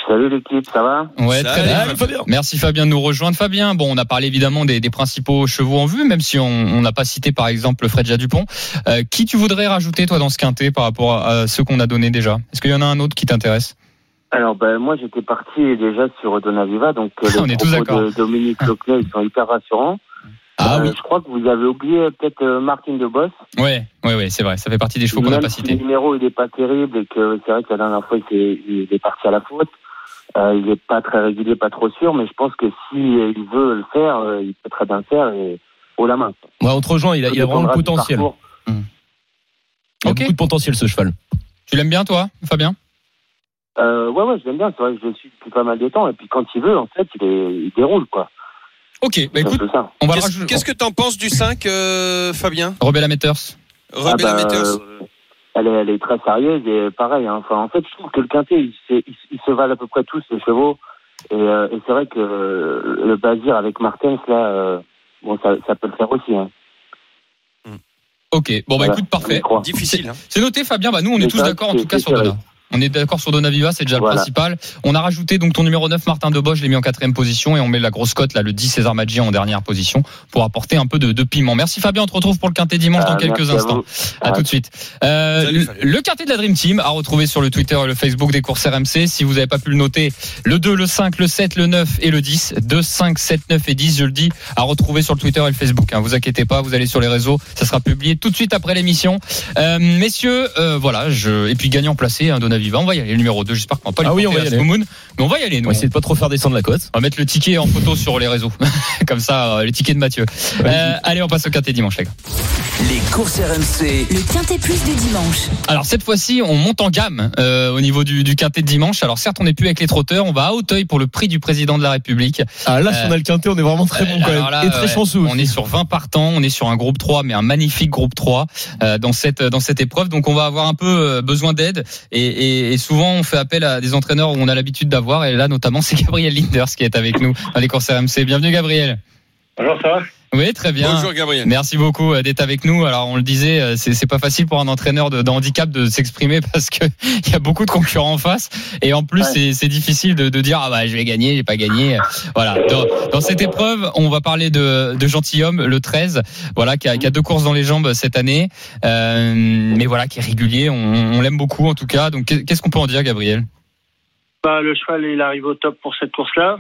J: Salut l'équipe, ça va
D: Ouais,
E: Salut.
D: très bien.
F: Fabien.
D: Merci Fabien de nous rejoindre. Fabien, bon, on a parlé évidemment des, des principaux chevaux en vue, même si on on n'a pas cité par exemple Fred Dupont. Euh, qui tu voudrais rajouter toi dans ce quintet par rapport à, à ceux qu'on a donnés déjà? Est-ce qu'il y en a un autre qui t'intéresse?
J: Alors ben moi j'étais parti déjà sur Donaviva, donc euh,
D: On
J: les
D: est tous
J: propos
D: d'accord.
J: de Dominique Locnet ils sont hyper rassurants.
F: Ah
J: Euh,
F: oui.
J: Je crois que vous avez oublié peut-être euh, Martin de Boss.
D: Ouais, ouais, ouais, c'est vrai. Ça fait partie des chevaux qu'on n'a pas
J: si
D: cités.
J: Le numéro il est pas terrible et que c'est vrai que la dernière fois il, est parti à la faute. Euh, il est pas très régulier, pas trop sûr, mais je pense que si euh, il veut le faire, euh, il peut très bien le faire et haut la main.
F: Ouais, entre gens, il a, il a vraiment le potentiel.
J: parcours.
F: Il a
D: Ok.
F: beaucoup de potentiel ce cheval.
D: Tu l'aimes bien toi, Fabien?
J: Euh, ouais, ouais, je l'aime bien. C'est vrai que je le suis depuis pas mal de temps. Et puis quand il veut, en fait, il, est, il déroule, quoi.
D: Ok, bah écoute, on va
E: Qu'est-ce
D: rajouter.
E: qu'est-ce que t'en penses du 5, euh, Fabien?
D: Robert Lametters.
E: Rebella
J: Ah bah,
E: Matters.
J: euh, elle, est, elle est très sérieuse et pareil. hein. Enfin, en fait, je trouve que le quintet, ils se, ils, ils se valent à peu près tous les chevaux. Et, euh, et c'est vrai que euh, le Bazir avec Martens, là, euh, bon, ça, ça peut le faire aussi. Hein.
D: Ok, bon bah
J: Voilà.
D: écoute, parfait.
E: Difficile. Hein.
D: C'est noté Fabien, bah nous on est tous
J: ça,
D: d'accord en
J: c'est-
D: tout cas
J: c'est
D: sur
J: vrai.
D: Dona. On est d'accord sur Dona Viva, c'est déjà
J: Voilà.
D: le principal. On a rajouté donc ton numéro 9 Martin Debois, je l'ai mis en quatrième position et on met la grosse cote là le 10 César Maggi en dernière position pour apporter un peu de, de piment. Merci Fabien, on te retrouve pour le quintet dimanche
J: Ah,
D: dans quelques
J: merci à
D: instants. À
J: Ah.
D: tout de suite. Euh,
E: Salut,
D: le, le quartier de la Dream Team à retrouver sur le Twitter et le Facebook des courses RMC. Si vous n'avez pas pu le noter, le 2, le 5, le 7, le 9 et le 10. 2, 5, 7, 9 et 10, je le dis, à retrouver sur le Twitter et le Facebook. Hein. Vous inquiétez pas, vous allez sur les réseaux, ça sera publié tout de suite après l'émission. Euh, messieurs, euh, voilà, je... et puis gagnant placé, hein, Donaviva, on va y aller, le numéro 2, j'espère qu'on va pas lui
F: Ah oui,
D: porter
F: on va y aller.
D: Moon, mais on va y aller,
F: On
D: nous.
F: va essayer de pas trop faire descendre la cote.
D: On va mettre le ticket en photo sur les réseaux. Comme ça, euh, les tickets de Mathieu. Euh, allez, on passe au quintet dimanche, les gars.
B: Les courses RMC.
C: Le Quintet Plus du dimanche.
D: Alors cette fois-ci, on monte en gamme euh, au niveau du, du quintet de dimanche. Alors certes, on n'est plus avec les trotteurs, on va à Hauteuil pour le prix du président de la République.
F: Ah là,
D: Euh,
F: si on a le quintet, on est vraiment très bon quand même.
D: là,
F: Et très
D: ouais,
F: chanceux.
D: On est sur 20 partants, on est sur un groupe 3, mais un magnifique groupe 3 euh, dans cette dans cette épreuve. Donc on va avoir un peu besoin d'aide et, et, et souvent on fait appel à des entraîneurs où on a l'habitude d'avoir. Et là notamment, c'est Gabriel Linders qui est avec nous dans les courses RMC. Bienvenue Gabriel.
K: Bonjour, ça va?
D: Oui, très bien.
E: Bonjour Gabriel.
D: Merci beaucoup euh, d'être avec nous. Alors on le disait, euh, c'est c'est pas facile pour un entraîneur de, de handicap de s'exprimer parce que il y a beaucoup de concurrents en face et en plus
K: Ouais.
D: c'est- c'est difficile de, de dire ah bah je vais gagner, j'ai pas gagné. Voilà. Dans, dans cette épreuve, on va parler de, de gentilhomme, le 13, voilà qui a, qui a deux courses dans les jambes cette année, euh, mais voilà qui est régulier. On, on l'aime beaucoup en tout cas. Donc qu'est-ce qu'on peut en dire, Gabriel?
K: Bah, Le cheval, il arrive au top pour cette course-là.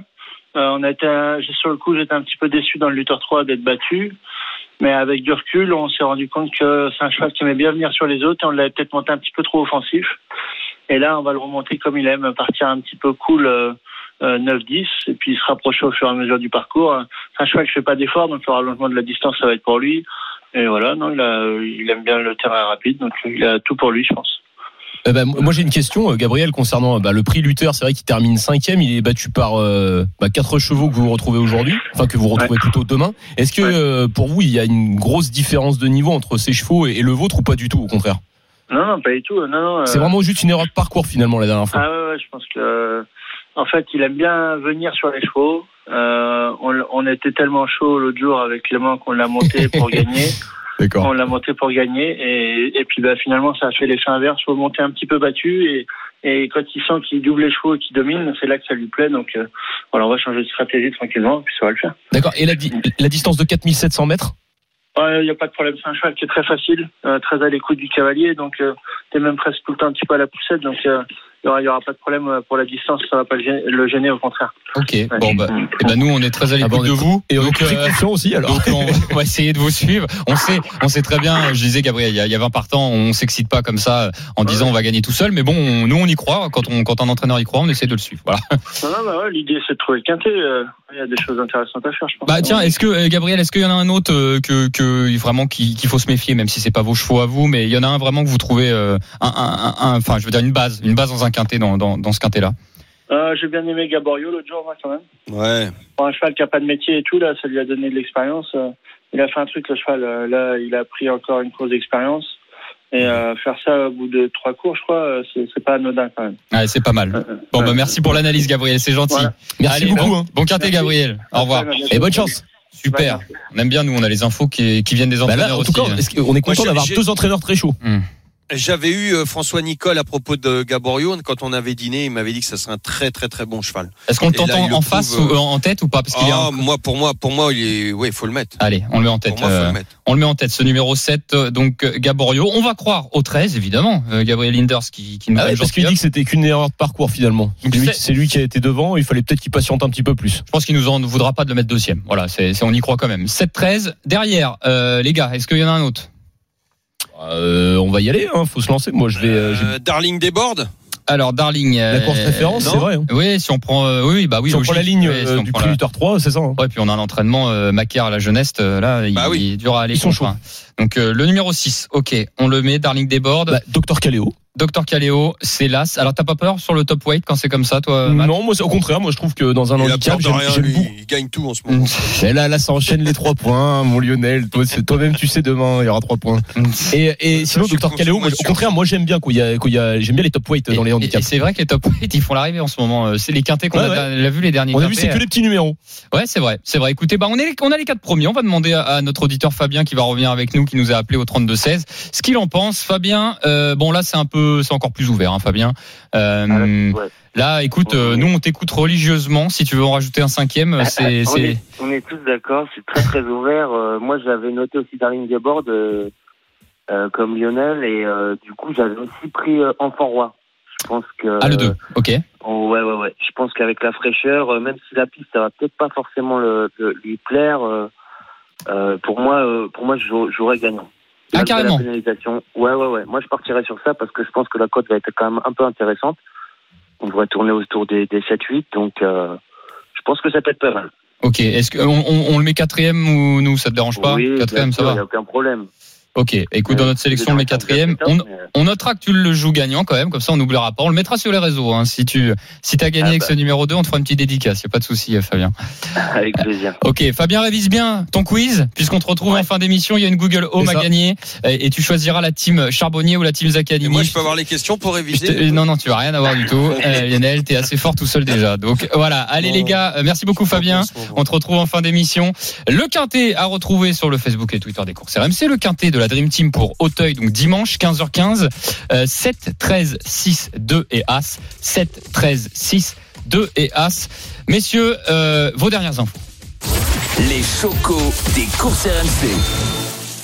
K: Euh, on j'ai- sur le coup, j'étais un petit peu déçu dans le lutteur 3 d'être battu. Mais avec du recul, on s'est rendu compte que c'est un cheval qui aimait bien venir sur les autres et on l'avait peut-être monté un petit peu trop offensif. Et là, on va le remonter comme il aime, partir un petit peu cool euh, euh, 9-10 et puis se rapprocher au fur et à mesure du parcours. C'est un cheval qui fait pas d'effort, donc le rallongement de la distance, ça va être pour lui. Et voilà, non, il aime bien le terrain rapide, donc il a tout pour lui, je pense.
F: Euh, bah, moi j'ai une question, euh, Gabriel, concernant bah, le prix lutteur. C'est vrai qu'il termine cinquième. Il est battu par euh, bah, quatre chevaux que vous retrouvez aujourd'hui, enfin que vous retrouvez plutôt demain. Est-ce que
K: Ouais.
F: euh, pour vous il y a une grosse différence de niveau entre ces chevaux et, et le vôtre ou pas du tout Au contraire,
K: Non, non, pas du tout. Non, non,
F: c'est
K: euh,
F: vraiment juste une erreur de parcours finalement la dernière fois.
K: Ah ouais, ouais, je pense que euh, en fait, il aime bien venir sur les chevaux. Euh, on, on était tellement chaud l'autre jour avec Clément qu'on l'a monté pour gagner. On l'a monté pour gagner et, et puis bah, finalement ça a fait l'effet inverse. Faut monter un petit peu battu et, et quand il sent qu'il double les chevaux et qu'il domine, c'est là que ça lui plaît. Donc euh, voilà, on va changer de stratégie tranquillement et puis ça va le faire.
F: D'accord. Et la, di- la distance de 4700 mètres?
K: Il n'y a pas de problème, c'est un cheval qui est très facile, euh, très à l'écoute du cavalier, donc euh, t'es même presque tout le temps un petit peu à la poussette, donc il n'y aura, y aura pas de problème euh, pour la distance, ça va pas le gêner, le gêner, au contraire.
D: Ok. Bon bah, eh ben nous on est très à l'écoute
F: Ah
D: de vous.
F: Et on
D: Donc, euh,
F: aussi alors.
D: Donc on, on va essayer de vous suivre. On sait, on sait très bien. Je disais Gabriel, il y a, il y a 20 partants, on s'excite pas comme ça en disant on va gagner tout seul. Mais bon, on- nous on y croit. Quand on, quand un entraîneur y croit, on essaie de le suivre. Voilà.
K: Non, non, bah ouais, l'idée c'est de trouver le quintet, euh, il y a des choses intéressantes à faire, je pense.
D: Bah tiens, est-ce que euh, Gabriel, est-ce qu'il y en a un autre euh, que, que vraiment qui- qu'il faut se méfier, même si c'est pas vos chevaux à vous, mais il y en a un vraiment que vous trouvez euh, un, un, un- un- enfin je veux dire une base, une base dans un quintet dans, dans, dans ce quintet là.
K: Euh, J'ai bien aimé Gaborio l'autre jour, moi, quand même.
E: Ouais.
K: Pour un cheval qui a pas de métier et tout, là, ça lui a donné de l'expérience. il a fait un truc, le cheval. là, il a pris encore une course d'expérience. Et euh, faire ça au bout de trois cours, je crois, euh, c'est c'est pas anodin quand même.
D: Ouais, c'est pas mal. Bon bah merci pour l'analyse Gabriel, c'est gentil.
K: Voilà.
F: Merci
D: Allez,
F: beaucoup.
D: Bon,
F: hein.
D: bon quintet Gabriel. Au revoir.
F: Et bonne chance.
D: Super. On aime bien nous, on a les infos qui, qui viennent des
F: Bah
D: entraîneurs
F: là, en
D: aussi.
F: tout cas, est-ce qu'on est content d'avoir deux entraîneurs très chauds.
E: J'avais eu euh, François Nicole à propos de Gaborio. Quand on avait dîné, il m'avait dit que ça serait un très très très bon cheval.
D: Est-ce qu'on t'entend en face
E: euh,
D: ou en tête ou pas? Parce qu'il
E: Ah,
D: un-
E: moi, pour moi, pour moi, il est, ouais, faut le mettre.
D: Allez, on le met en tête.
E: Pour moi, faut
D: euh,
E: le mettre.
D: On le met en tête, ce numéro 7, euh, donc euh, Gaborio. On va croire au 13, évidemment, euh, Gabriel Linders qui, qui nous
F: Ah ouais, parce qu'il dit que c'était qu'une erreur de parcours finalement. C'est lui,
D: c'est-
F: c'est lui qui a été devant, il fallait peut-être qu'il patiente un petit peu plus.
D: Je pense qu'il nous en voudra pas de le mettre deuxième. Voilà, c'est, c'est- on y croit quand même. 7-13. Derrière, euh, les gars, est-ce qu'il y en a un autre?
F: Euh, on va y aller, hein, faut se lancer. Moi je vais. euh,
E: Euh, Darling déborde.
D: Alors, Darling.
F: la course référence, c'est vrai. hein.
D: Oui, si on prend, euh, oui, bah oui,
F: si on prend la
D: logique.
F: ligne
D: Ouais, si
F: euh,
D: on
F: du prix
D: la-
F: Luther 3, c'est ça. hein.
D: Ouais, puis on a un entraînement euh, Macaire à la jeunesse, là, il,
E: Bah oui.
D: il est dur à aller.
F: Ils sont
D: hein. Donc euh, le numéro 6, ok, on le met, Darling Déborde.
F: Bah, Docteur Caléo.
D: Docteur Caléo, c'est l'as. Alors t'as pas peur sur le top weight quand c'est comme ça, toi Matt
F: non, moi c'est- au contraire, moi je trouve que dans un
E: Il a
F: handicap, j'aime
E: rien,
F: j'aime
E: lui.
F: beaucoup.
E: Il gagne tout en ce moment.
F: Mais là, là, ça enchaîne les trois points, mon Lionel. Toi, c'est- toi-même, tu sais demain, il y aura trois points. Et, et sinon, Docteur Caléo, moi, au contraire, moi j'aime bien qu'il y a, qu'il y a, j'aime bien les top weight dans les
D: Et- Et,
F: handicaps.
D: c'est vrai que les top weight, ils font l'arrivée en ce moment. Euh, C'est les quintés qu'on
F: Ouais,
D: a, l'a vu les derniers
F: On a vu, c'est que les petits numéros.
D: Ouais, c'est vrai, c'est vrai. Écoutez, bah on est, on a les quatre premiers. On va demander à, à notre auditeur Fabien qui va revenir avec nous, qui nous a appelé au 32 16, ce qu'il en pense. Fabien, euh, bon là c'est un peu, c'est encore plus ouvert, hein, Fabien. Euh,
J: Ah, ouais.
D: Là, écoute, euh, nous on t'écoute religieusement. Si tu veux en rajouter un cinquième, c'est,
J: on,
D: c'est.
J: est, on est tous d'accord, c'est très très ouvert. Euh, moi j'avais noté aussi Darling Gabord comme Lionel et du coup j'avais aussi pris Enfant Roi. Je pense que
D: Ah le 2, ok.
J: Oh, ouais ouais ouais. Je pense qu'avec la fraîcheur, même si la piste ça va peut-être pas forcément le, le- lui plaire, euh, pour moi euh, pour moi j'aurais gagnant.
D: Ah, carrément.
J: La pénalisation. Ouais ouais ouais. Moi je partirais sur ça parce que je pense que la cote va être quand même un peu intéressante. On devrait tourner autour des, des 7-8 donc euh, je pense que ça peut être pas mal.
D: Ok. Est-ce qu'on on, on le met quatrième ou nous ça te dérange pas?
J: Oui,
D: Quatrième, ça va.
J: il n'y a aucun problème.
D: Ok. Écoute, dans notre sélection, on le quatrième. On, On notera que tu le joues gagnant quand même, comme ça on n'oubliera pas. On le mettra sur les réseaux. Hein. Si tu si as gagné
J: Ah
D: avec
J: bah.
D: ce numéro 2, on te fera une petite dédicace. Y a pas de souci, euh, Fabien.
J: Avec plaisir.
D: Ok, Fabien révise bien ton quiz, puisqu'on te retrouve en fin d'émission. Il y a une Google Home à gagner, et et tu choisiras la team Charbonnier ou la team Zaccanini.
E: moi, je peux avoir les questions pour réviser.
D: Non, non, tu vas rien avoir du tout. Euh, Lionel, t'es assez fort tout seul déjà. Donc voilà. Allez les gars, euh, merci beaucoup Fabien. On te retrouve en fin d'émission. Le quintet à retrouver sur le Facebook et Twitter des courses RMC. Le quintet de la Dream Team pour Auteuil, donc dimanche 15h15. Euh, 7, 13, 6, 2 et As. 7, 13, 6, 2 et As. Messieurs, euh, vos dernières infos.
B: Les chocos des courses RMC.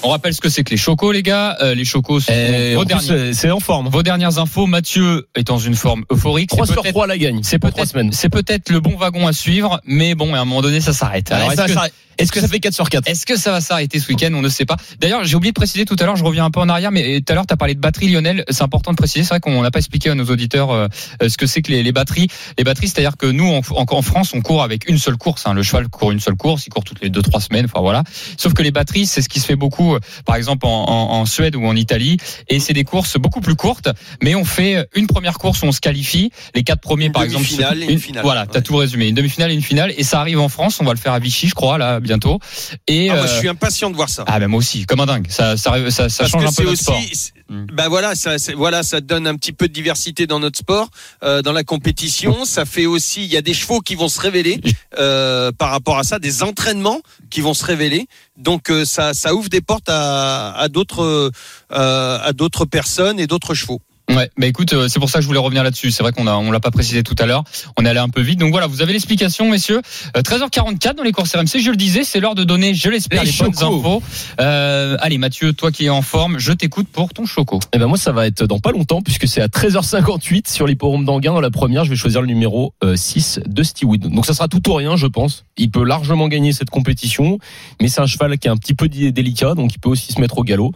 D: On rappelle ce que c'est que les chocos, les gars. Euh, les chocos,
F: en plus,
D: derniers-
F: c'est en forme.
D: vos dernières infos. Mathieu est dans une forme euphorique. C'est
F: 3 sur
D: peut-être-
F: 3 la gagne.
D: C'est peut-être,
F: semaines.
D: c'est peut-être le bon wagon à suivre, mais bon, à un moment donné, ça s'arrête. Alors,
F: ça, ça- Est-ce que ça fait 4 sur 4
D: Est-ce que ça va s'arrêter ce week-end On ne sait pas. D'ailleurs, j'ai oublié de préciser tout à l'heure, je reviens un peu en arrière, mais tout à l'heure, tu as parlé de batterie, Lionel. C'est important de préciser. C'est vrai qu'on n'a pas expliqué à nos auditeurs euh, euh, ce que c'est que les, les batteries. Les batteries, c'est-à-dire que nous, en, France, on court avec une seule course. hein. Le cheval court une seule course, il court toutes les deux, trois semaines. Enfin voilà. Sauf que les batteries, c'est ce qui se fait beaucoup, euh, par exemple, en, en- en Suède ou en Italie. Et c'est des courses beaucoup plus courtes, mais on fait une première course où on se qualifie. Les quatre premiers,
E: Une
D: par exemple.
E: demi-finale
D: se-
E: et une finale.
D: Voilà, t'as
E: Ouais.
D: tout résumé. Une demi-finale et une finale. Et ça arrive en France. On va le faire à Vichy, je crois, là, bientôt. Et
E: Ah, moi,
D: euh,
E: je suis impatient de voir ça.
D: ah ben moi aussi, comme un dingue. Ça, ça, ça, ça change
E: que
D: un peu notre sport.
E: aussi, c'est-
D: Mm.
E: bah voilà, ça, voilà, ça donne un petit peu de diversité dans notre sport, euh, dans la compétition. Ça fait aussi, il y a des chevaux qui vont se révéler euh, par rapport à ça, des entraînements qui vont se révéler. Donc euh, ça, ça ouvre des portes à, à d'autres, à d'autres personnes et d'autres chevaux.
D: Ouais, bah écoute, euh, c'est pour ça que je voulais revenir là-dessus. C'est vrai qu'on a, on l'a pas précisé tout à l'heure. On est allé un peu vite. Donc voilà, vous avez l'explication, messieurs. Euh, 13h44 dans les courses RMC. Je le disais, c'est l'heure de donner, je l'espère,
F: Les
D: les, bonnes infos. Euh, allez, Mathieu, toi qui es en forme, je t'écoute pour ton choco.
F: Eh ben moi ça va être dans pas longtemps puisque c'est à 13h58 sur l'hipporome d'Anguin dans la première je vais choisir le numéro euh, 6 de Stewood. Donc ça sera tout ou rien je pense. Il peut largement gagner cette compétition mais c'est un cheval qui est un petit peu dé- délicat donc il peut aussi se mettre au galop.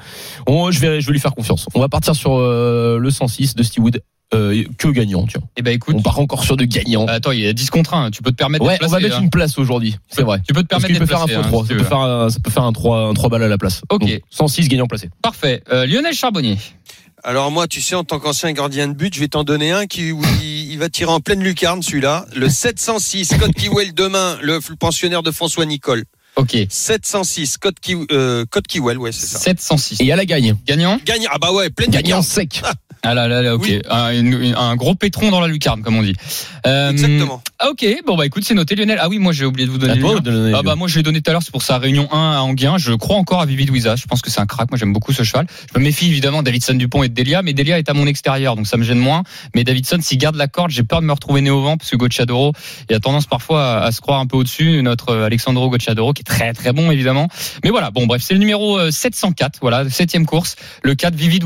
F: On, je vais je vais lui faire confiance. On va partir sur euh, le 106 de Stewood euh, que gagnant tiens.
D: Eh ben écoute,
F: On part encore sur de gagnants.
D: attends, il y a 10 contre 1. Tu peux te permettre
F: Ouais,
D: de
F: on
D: placer.
F: va mettre
D: hein.
F: une place aujourd'hui, c'est vrai.
D: Tu peux te permettre d'être
F: faire un faux
D: hein,
F: 3,
D: si
F: ça
D: tu
F: peut faire un, ça peut faire un 3 un 3 balles à la place.
D: Ok.
F: Donc, 106 gagnant placé.
D: Parfait. Euh, Lionel Charbonnier.
E: Alors moi, tu sais, en tant qu'ancien gardien de but, je vais t'en donner un qui où il, il va tirer en pleine lucarne, celui-là. Le 706, Scott Kiwell demain, le, le pensionnaire de François Nicole.
D: Ok.
E: 706, Scott, Ki, euh, Scott Kiwell, ouais, c'est ça.
D: 706.
F: Et à la gagne.
D: Gagnant?
E: Gagne, ah bah ouais, pleine
F: Gagnant
E: lucarne.
F: sec.
D: Ah là là là, ok.
E: Oui.
D: Un, une- un gros pétron dans la lucarne, comme on dit. Euh,
E: Exactement.
D: ah, ok, bon bah écoute, c'est noté Lionel. Ah oui, moi j'ai oublié de vous donner
F: toi donner
D: Ah bah moi je l'ai donné tout à l'heure, c'est pour sa réunion 1 à Anguien. Je crois encore à Vivi Louisa. Je pense que c'est un crack. Moi j'aime beaucoup ce cheval. Je me méfie évidemment de Davidson Dupont et de Delia, mais Delia est à mon extérieur, donc ça me gêne moins. Mais Davidson, s'il garde la corde, j'ai peur de me retrouver né au vent parce que Gocciadoro, il a tendance parfois à, à se croire un peu au-dessus. Notre euh, Alexandro Gocciadoro qui est très très bon évidemment. Mais voilà, bon bref, c'est le numéro euh, 704, voilà, septième course, le 4 Vivi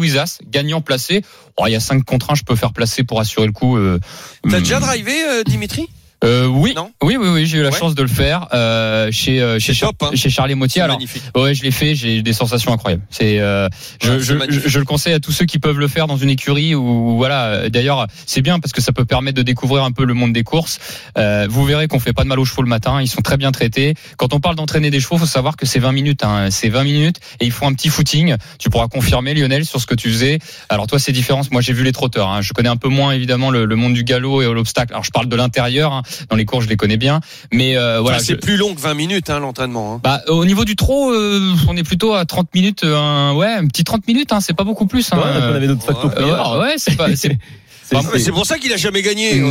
D: gagnant placé. Oh, il y a 5 contre 1, je peux faire placer pour assurer le coup. Euh,
E: T'as
D: hum,
E: déjà drivé, euh, Dimitri?
D: Euh, oui, oui, oui, oui, j'ai eu la
E: Ouais.
D: chance de le faire euh, chez euh, chez,
E: top, hein.
D: chez Charlie.
E: C'est
D: Alors,
E: magnifique.
D: ouais, je l'ai fait, j'ai des sensations incroyables. C'est, euh, je,
E: Ouais,
D: je, je, je le conseille à tous ceux qui peuvent le faire dans une écurie ou voilà. D'ailleurs, c'est bien parce que ça peut permettre de découvrir un peu le monde des courses. Euh, vous verrez qu'on fait pas de mal aux chevaux le matin, ils sont très bien traités. Quand on parle d'entraîner des chevaux, faut savoir que c'est 20 minutes, hein, c'est 20 minutes et ils font un petit footing. Tu pourras confirmer Lionel sur ce que tu faisais. Alors toi, c'est différent. Moi, j'ai vu les trotteurs. Hein. Je connais un peu moins évidemment le, le monde du galop et l'obstacle. Alors je parle de l'intérieur. hein. Dans les cours, je les connais bien, mais euh, voilà.
E: Enfin,
D: je-
E: c'est plus long que 20 minutes, hein, l'entraînement. hein.
D: bah, au niveau du trot, euh, on est plutôt à 30 minutes, euh, un, ouais, un petit 30 minutes, hein, c'est pas beaucoup plus. Hein,
F: Ouais, on avait notre facto.
D: Euh, ouais, ouais, c'est pas. C'est,
E: pour ça qu'il a jamais gagné.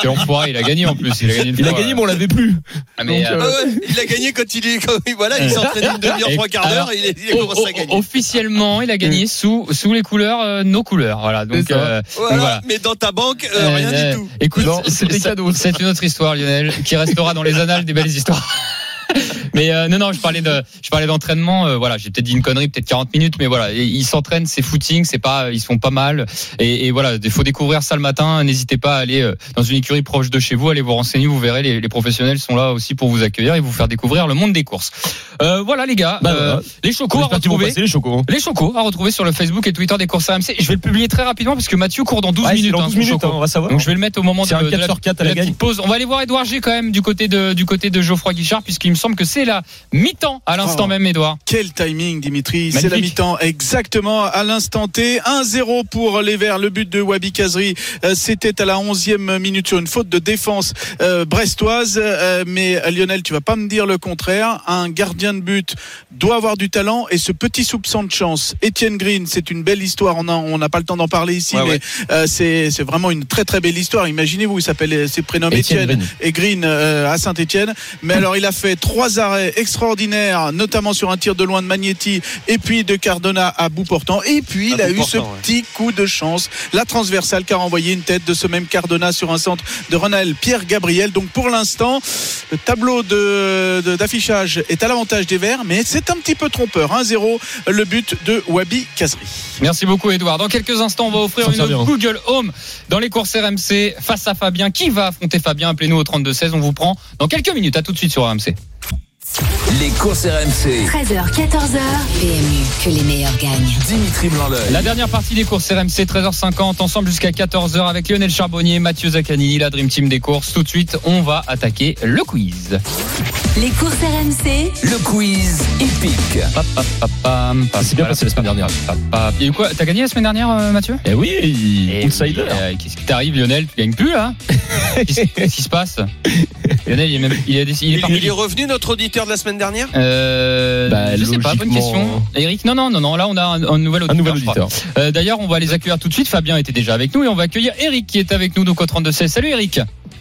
D: Quel enfoiré, il a gagné en plus. Il a gagné, une
F: Il a
D: fois.
F: gagné mais on l'avait plus.
D: Ah, mais,
F: Donc,
D: euh,
E: ouais, il a gagné quand il est, quand- voilà, il s'entraîne une demi-heure, trois quarts d'heure, il, est- il a commencé à gagner.
D: officiellement, il a gagné sous sous les couleurs, euh, nos couleurs. Voilà. Donc, euh,
E: Voilà,
D: voilà.
E: mais dans ta banque, euh,
D: Euh,
E: rien
D: euh,
E: du tout.
D: Écoute. C'est une autre histoire, Lionel, qui restera dans les annales des belles histoires. Mais euh, non, non, je parlais de, je parlais d'entraînement. euh, voilà, j'ai peut-être dit une connerie, peut-être 40 minutes, mais voilà, ils s'entraînent, c'est footing, c'est pas, ils sont pas mal. Et, et voilà, il faut découvrir ça le matin. N'hésitez pas à aller euh, dans une écurie proche de chez vous, allez vous renseigner, vous verrez, les, les professionnels sont là aussi pour vous accueillir et vous faire découvrir le monde des courses. Euh, voilà les gars,
F: Bah,
D: euh, les chocos à retrouver.
F: les chocos. hein.
D: Les chocos à retrouver sur le Facebook et Twitter des courses AMC. Je vais le publier très rapidement parce que Mathieu court dans 12
F: Ouais, c'est
D: minutes.
F: dans
D: hein,
F: 12
D: son
F: minutes, hein, on va savoir.
D: Donc je vais le mettre au moment de,
F: C'est un
D: de
F: 4
D: la,
F: sur 4 à la
D: la petite pause. On va aller voir Edouard G quand même du côté de du côté de Geoffroy Guichard puisqu'il me semble que c'est la mi-temps à l'instant
G: Oh.
D: même Edouard.
G: Quel timing, Dimitri. C'est la mi-temps exactement à l'instant T. 1-0 pour les Verts. Le but de Wabi Kazri, euh, c'était à la 11e minute sur une faute de défense euh, brestoise. Euh, mais Lionel, tu vas pas me dire le contraire. Un gardien de but doit avoir du talent et ce petit soupçon de chance. Étienne Green, c'est une belle histoire. On a- on n'a pas le temps d'en parler ici,
E: Ouais,
G: mais
E: ouais.
G: euh, c'est c'est vraiment une très très belle histoire. Imaginez-vous, il s'appelle, ses prénoms
F: Étienne
G: Étienne
F: Green.
G: et Green euh, à Saint-Etienne. Mais alors, il a fait trois arrêts extraordinaires, notamment sur un tir de loin de Magnetti et puis de Cardona à bout portant. Et puis, il
E: À
G: a eu ce
E: ouais.
G: petit coup de chance, la transversale qui a renvoyé une tête de ce même Cardona sur un centre de Ronald Pierre Gabriel. Donc, pour l'instant, le tableau de- de- d'affichage est à l'avantage des Verts, mais c'est un petit peu trompeur. 1-0, le but de Wabi Kazri.
D: Merci beaucoup Edouard. Dans quelques instants, on va offrir une
F: servir.
D: Google Home dans les courses RMC face à Fabien. Qui va affronter Fabien Appelez-nous au 32 16. On vous prend dans quelques minutes. À tout de suite sur RMC.
B: Les courses RMC.
C: 13h, 14h. PMU, que les meilleurs gagnent.
B: Dimitri blanc
D: La dernière partie des courses RMC 13h50 ensemble jusqu'à 14h avec Lionel Charbonnier, Mathieu Zaccanini, la Dream Team des courses. Tout de suite, on va attaquer le quiz.
C: Les courses RMC,
B: Le quiz hippique.
F: C'est bien passé la semaine dernière.
D: Il y a eu quoi T'as gagné la semaine dernière, euh, Mathieu?
F: Eh oui,
D: Eh
F: outsider.
D: oui, euh, Qu'est-ce qui t'arrive, Lionel? Tu gagnes plus là Qu'est-ce qu'est-ce qui se passe? Lionel, il est, même, il est, il est
E: Il,
D: parti.
E: il est revenu notre auditeur de la semaine dernière
D: Euh,
F: Bah,
D: je sais pas, bonne question. Eric, non, non, non, non, là on a un, un nouvel auditeur.
F: Un nouvel
D: je crois.
F: auditeur.
D: Euh, D'ailleurs, on va les accueillir tout de suite. Fabien était déjà avec nous et on va accueillir Eric qui est avec nous donc au 32 16. Salut Eric.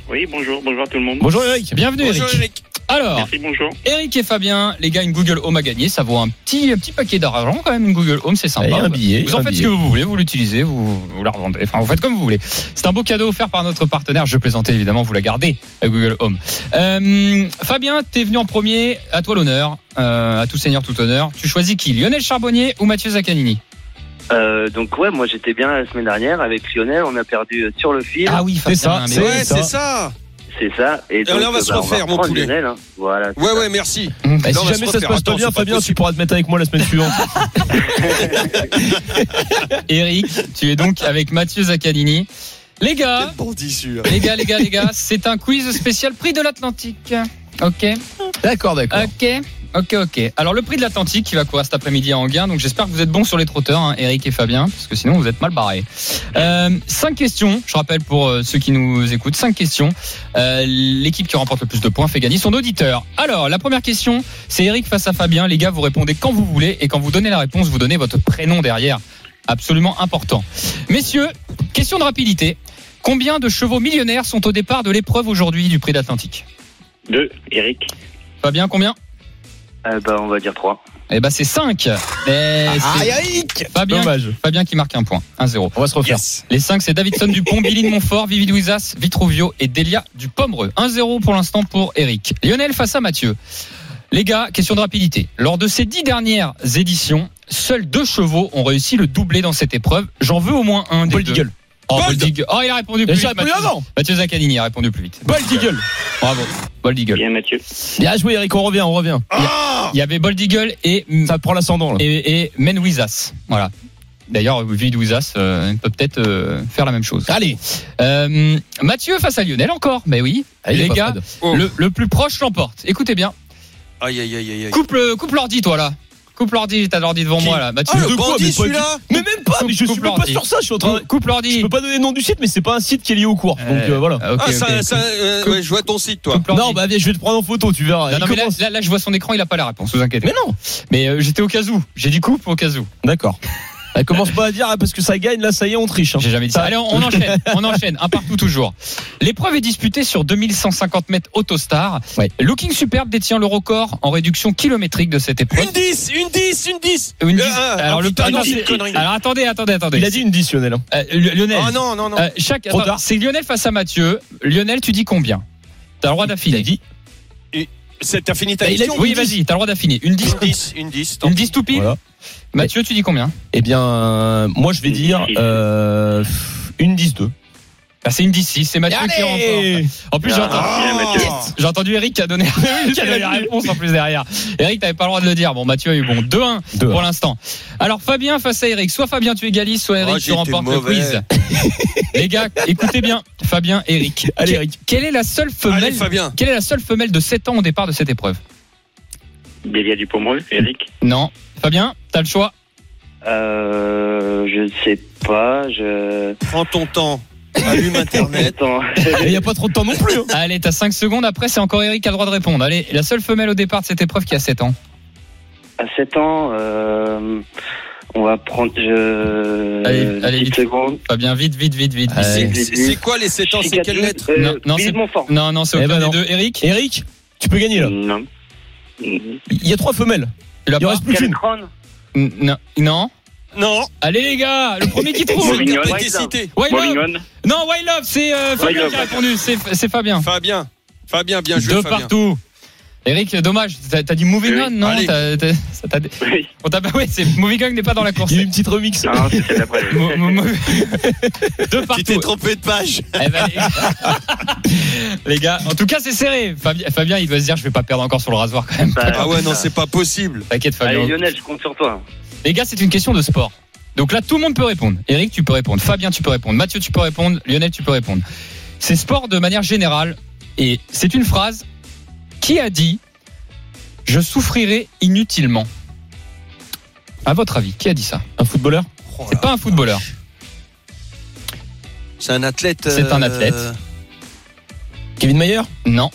L: Oui, bonjour, bonjour tout le monde.
F: Bonjour Eric.
D: Bienvenue
E: Bonjour
D: Eric.
E: Eric.
D: Alors,
L: Merci, bonjour.
D: Eric et Fabien, les gars, une Google Home à gagner. Ça vaut un petit, un petit paquet d'argent quand même. Une Google Home, c'est sympa.
F: Et un billet.
D: Vous en faites ce que vous voulez, vous l'utilisez, vous, vous la revendez. Enfin, vous faites comme vous voulez. C'est un beau cadeau offert par notre partenaire. Je plaisantais évidemment, vous la gardez, la Google Home. Euh, Fabien, t'es venu en premier. À toi l'honneur. Euh, à tout seigneur, tout honneur. Tu choisis qui Lionel Charbonnier ou Mathieu Zaccanini?
M: Euh, donc ouais, moi j'étais bien la semaine dernière avec Lionel, on a perdu sur le fil,
D: Ah oui,
F: c'est- ça.
E: c'est ça.
M: C'est ça. Et,
E: là, on va se
M: bah,
E: refaire, mon poulet.
M: Lionel, hein. Voilà.
E: Ouais,
M: ça.
E: ouais, merci.
F: Bah, si jamais
E: se
F: ça se passe pas bien, Fabien, tu pourras te mettre avec moi la semaine suivante.
D: Eric, tu es donc avec Mathieu Zaccanini. Les gars, les gars, les gars, les gars, c'est un quiz spécial prix de l'Atlantique. Ok.
F: D'accord, d'accord.
D: Ok, ok, ok. Alors le prix de l'Atlantique qui va courir cet après-midi à Anguin. Donc j'espère que vous êtes bons sur les trotteurs, hein, Eric et Fabien, parce que sinon vous êtes mal barrés. Euh, cinq questions. Je rappelle pour euh, ceux qui nous écoutent, cinq questions. Euh, L'équipe qui remporte le plus de points fait gagner son auditeur. Alors la première question, c'est Eric face à Fabien. Les gars, vous répondez quand vous voulez et quand vous donnez la réponse, vous donnez votre prénom derrière. Absolument important. Messieurs, question de rapidité. Combien de chevaux millionnaires sont au départ de l'épreuve aujourd'hui du prix d'Atlantique
L: Deux, Eric.
D: Fabien, combien?
M: Euh, bah, on va dire 3.
D: Eh ben c'est 5. Fabien,
F: Dommage.
D: Fabien qui marque un point. 1-0.
F: On va se refaire.
E: Yes.
D: Les 5, c'est Davidson Dupont, Billy de Montfort, Vivi Louisas, Vitruvio et Delia du Pomereux. 1-0 pour l'instant pour Eric. Lionel face à Mathieu. Les gars, question de rapidité. Lors de ces dix dernières éditions, seuls deux chevaux ont réussi le doublé dans cette épreuve. J'en veux au moins un des
F: Bold
D: deux. Oh,
E: Bold.
D: Bold Eagle. Oh, il a répondu plus vite.
F: répondu
D: Mathieu,
F: avant.
D: Mathieu Zaccanini a répondu plus vite.
F: Bold Eagle.
D: Bravo. Bold Eagle.
L: Bien, Mathieu.
F: Bien joué Eric, on revient, on revient.
E: Ah
D: Il y avait Bold Eagle et,
F: Ça prend l'ascendant là.
D: et, et Men Wizas. Voilà. D'ailleurs, euh, peut peut-être euh, faire la même chose.
F: Allez.
D: Euh, Mathieu face à Lionel encore. Mais oui.
F: Allez,
D: les
F: pas
D: gars.
E: Oh.
D: le, le plus proche l'emporte. Écoutez bien.
E: Aïe, aïe, aïe, aïe. aïe.
D: Coupe, le- coupe l'ordi, toi là. Coupe l'ordi, t'as l'ordi devant
E: Qui
D: moi là. Mathieu,
E: Ah, le bandit, celui-là
F: Mais même pas, mais je
D: Coupe
F: suis même pas
D: l'ordi.
F: sur ça, je suis en train de...
D: coupe,
F: Je
D: l'ordi.
F: peux pas donner le nom du site, mais c'est pas un site qui est lié au cours. Donc euh, voilà.
D: ok,
E: Ah,
D: ok,
E: ça, euh, ouais, je vois ton site, toi.
D: Coupe l'ordi.
F: Non, bah viens, je vais te prendre en photo, tu verras.
D: Non, mais là,
F: commence-
D: là, là, je vois son écran, il a pas la réponse, vous inquiétez.
F: Mais non.
D: Mais euh, j'étais au cas où. J'ai dit coupe au cas où.
F: D'accord. Elle commence pas à dire ah, parce que ça gagne, là ça y est, on triche. hein.
D: J'ai jamais dit ça. Allez, on, on enchaîne, on enchaîne, un partout toujours. L'épreuve est disputée sur 2150 mètres Autostar.
F: Ouais.
D: Looking Superbe détient le record en réduction kilométrique de cette épreuve.
E: Une 10, une 10, une 10.
D: Une
E: Euh,
D: dix-
E: ah,
D: alors, le ah, non, alors attendez, attendez, attendez.
F: Il a dit une 10 Lionel. hein.
D: Euh, Lionel.
E: Ah non, non, non.
D: Euh, chaque, c'est Lionel face à Mathieu. Lionel, tu dis combien? T'as le droit
F: Il a
D: d'affiner.
F: dit.
E: T'as fini ta
F: Bah,
E: question
D: Oui, vas-y, t'as le droit d'affiner. Une 10
E: Une 10, une 10. tant
D: Une
E: pis.
D: 10 tout pile
F: Voilà.
D: Mathieu, tu dis combien?
F: Eh bien, euh, moi je vais dire euh, une 10-2.
D: Ah, C'est une 10 c'est Mathieu qui remporte. En plus, j'ai entendu,
L: Bien, Mathieu.
D: j'ai entendu Eric qui a donné, qui a donné la réponse en plus derrière. Eric, t'avais pas le droit de le dire. Bon, Mathieu a eu bon 2-1
F: Deux.
D: pour l'instant. Alors, Fabien face à Eric. Soit Fabien, tu égalises, soit Eric,
E: Oh,
D: tu remportes le quiz. Les gars, écoutez bien. Fabien, Eric.
F: Allez, Eric.
D: Quelle est la seule
E: Allez,
D: femelle,
E: Fabien.
D: quelle est la seule femelle de 7 ans au départ de cette épreuve?
L: Delia du Pomereux, Eric.
D: Non. Fabien, t'as le choix?
M: Euh, je sais pas, je...
E: Prends ton temps. Allume Internet.
F: Il n'y a pas trop de temps non plus. hein.
D: Allez, t'as 5 secondes. Après, c'est encore Eric qui a le droit de répondre. Allez, la seule femelle au départ de cette épreuve qui a 7 ans.
M: à 7 ans, euh, on va prendre... Je...
D: Allez, allez,
M: 10
D: vite.
M: secondes.
D: Fabien, vite, vite, vite, vite.
F: Euh,
E: C'est- quoi les 7 ans? C'est quelle lettre?
M: Euh,
D: Non, non, c'est-
M: de Montfort.
D: Non, non, c'est
F: Eh
D: aucun
F: ben
D: des deux. Eric,
F: Eric, tu peux gagner là.
M: Non.
F: Il y a trois femelles. Il en
D: pas
F: reste plus qu'une.
D: Non, non.
E: Non.
D: Allez les gars, le premier qui trouve.
L: Moving
E: Qui a
L: on.
E: pas été cité
D: Wild
L: Bowling
D: Love.
L: on.
D: Non, Wild Love, c'est euh, Fabien qui a répondu. C'est Fabien.
E: Fabien. Fabien, bien joué,
D: Deux
E: Fabien.
D: partout. Eric, dommage. T'as dit Moving
L: Oui.
D: On, non ça
L: Oui.
D: on t'a- Ouais, c'est Moving On n'est pas dans la course.
F: Il y a eu une petite remix.
L: Non, c'est
D: mo- mo- Deux
E: Tu t'es
D: partout.
E: trompé de page.
D: Eh ben, les... les gars, en tout cas, c'est serré. Fabien, Fabien, il doit se dire, je vais pas perdre encore sur le rasoir quand même.
M: Bah,
E: Ah ouais, non, c'est pas possible.
D: T'inquiète, Fabien.
M: Allez, Lionel, je compte sur toi.
D: Les gars, c'est une question de sport. Donc là, tout le monde peut répondre. Eric, tu peux répondre. Fabien, tu peux répondre. Mathieu, tu peux répondre. Lionel, tu peux répondre. C'est sport de manière générale. Et c'est une phrase qui a dit Je souffrirai inutilement. À votre avis, qui a dit ça?
F: Un footballeur?
E: Oh
D: C'est pas un footballeur.
E: C'est un athlète.
D: C'est un
E: euh,
D: athlète.
F: Kevin Mayer?
D: Non.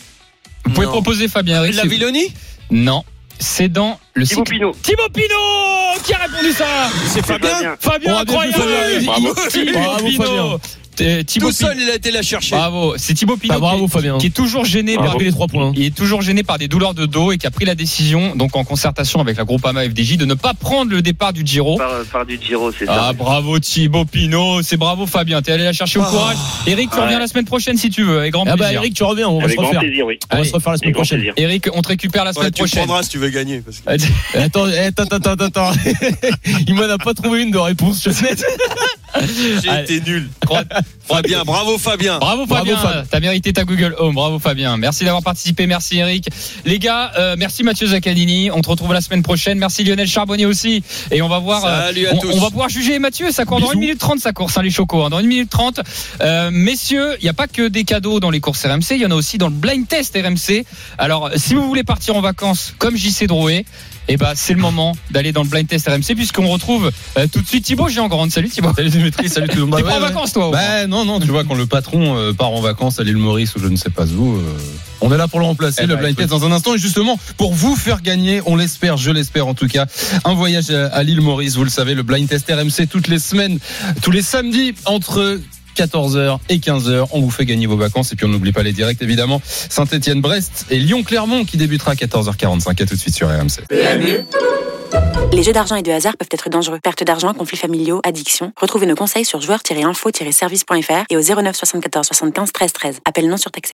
D: Vous pouvez
E: Non.
D: proposer Fabien Eric.
E: La Villoni
D: Non. C'est dans le
M: Thibaut
D: cycle-
M: Pinot.
D: Thibaut Pinot Qui a répondu ça
E: C'est Fabien.
M: Fabien.
D: Fabien,
F: vu
D: incroyable. Thibaut
F: Bravo,
D: Pinot
F: Fabien.
D: Thibaut
E: Tout seul, il a été la chercher.
D: Bravo, c'est Thibaut Pinot
F: Ah, bravo
D: qui, est,
F: Fabien.
D: qui est toujours gêné par
F: les trois points.
D: il est toujours gêné par des douleurs de dos et qui a pris la décision, donc en concertation avec la Groupama FDJ, de ne pas prendre le départ du Giro.
M: Par, par du Giro, c'est
D: Ah
M: ça.
D: bravo Thibaut Pinot, c'est bravo Fabien, t'es allé la chercher au courage. Eric, tu
M: Ouais.
D: reviens la semaine prochaine si tu veux, avec grand
F: Ah bah
D: plaisir.
F: Eric, tu reviens, on va
M: Avec
F: se
M: grand
F: refaire.
M: plaisir, oui.
F: On va
D: Allez.
F: se refaire la semaine prochaine.
M: plaisir.
D: Eric, on te récupère la
E: Ouais,
D: semaine
E: tu
D: prochaine.
E: prendras si tu veux gagner. parce que-
F: Attends, attends, attends, attends, attends. Il m'en a pas trouvé une de réponse, je sais.
E: J'ai été nul. Fabien, bravo Fabien.
D: Bravo Fabien,
F: Fab.
D: t'as mérité ta Google Home. Bravo Fabien. Merci d'avoir participé, merci Eric. Les gars, euh, merci Mathieu Zaccanini. On te retrouve la semaine prochaine. Merci Lionel Charbonnier aussi. Et on va voir. euh,
E: Salut à
D: on,
E: tous.
D: on va pouvoir juger Mathieu. Ça court dans
F: Bisous.
D: une minute trente, ça course, hein, les chocos. hein, dans une minute trente. Euh, messieurs, il n'y a pas que des cadeaux dans les courses RMC. Il y en a aussi dans le blind test RMC. Alors, si vous voulez partir en vacances comme JC Drouet. Eh ben, c'est le moment d'aller dans le blind test RMC puisqu'on retrouve euh, tout de suite Thibaut Géant Grande. Salut Thibaut.
F: Salut Dimitri, salut tout le monde.
D: T'es
F: Bah,
D: pas en vacances toi
N: Bah non, non, tu vois, quand le patron euh, part en vacances à l'île Maurice ou je ne sais pas où, euh, on est là pour le remplacer,
D: Eh
N: le
D: bah,
N: blind test dans un instant. Et justement, pour vous faire gagner, on l'espère, je l'espère en tout cas, un voyage à l'île Maurice. Vous le savez, le blind test RMC toutes les semaines, tous les samedis entre 14h et 15h. On vous fait gagner vos vacances. Et puis on n'oublie pas les directs évidemment. Saint-Etienne-Brest et Lyon-Clermont qui débutera à 14h45. À tout de suite sur RMC.
A: Les jeux d'argent et de hasard peuvent être dangereux. Perte d'argent, conflits familiaux, addiction. Retrouvez nos conseils sur joueurs-info-service.fr et au 09 74 75 13 13. Appel non surtaxé.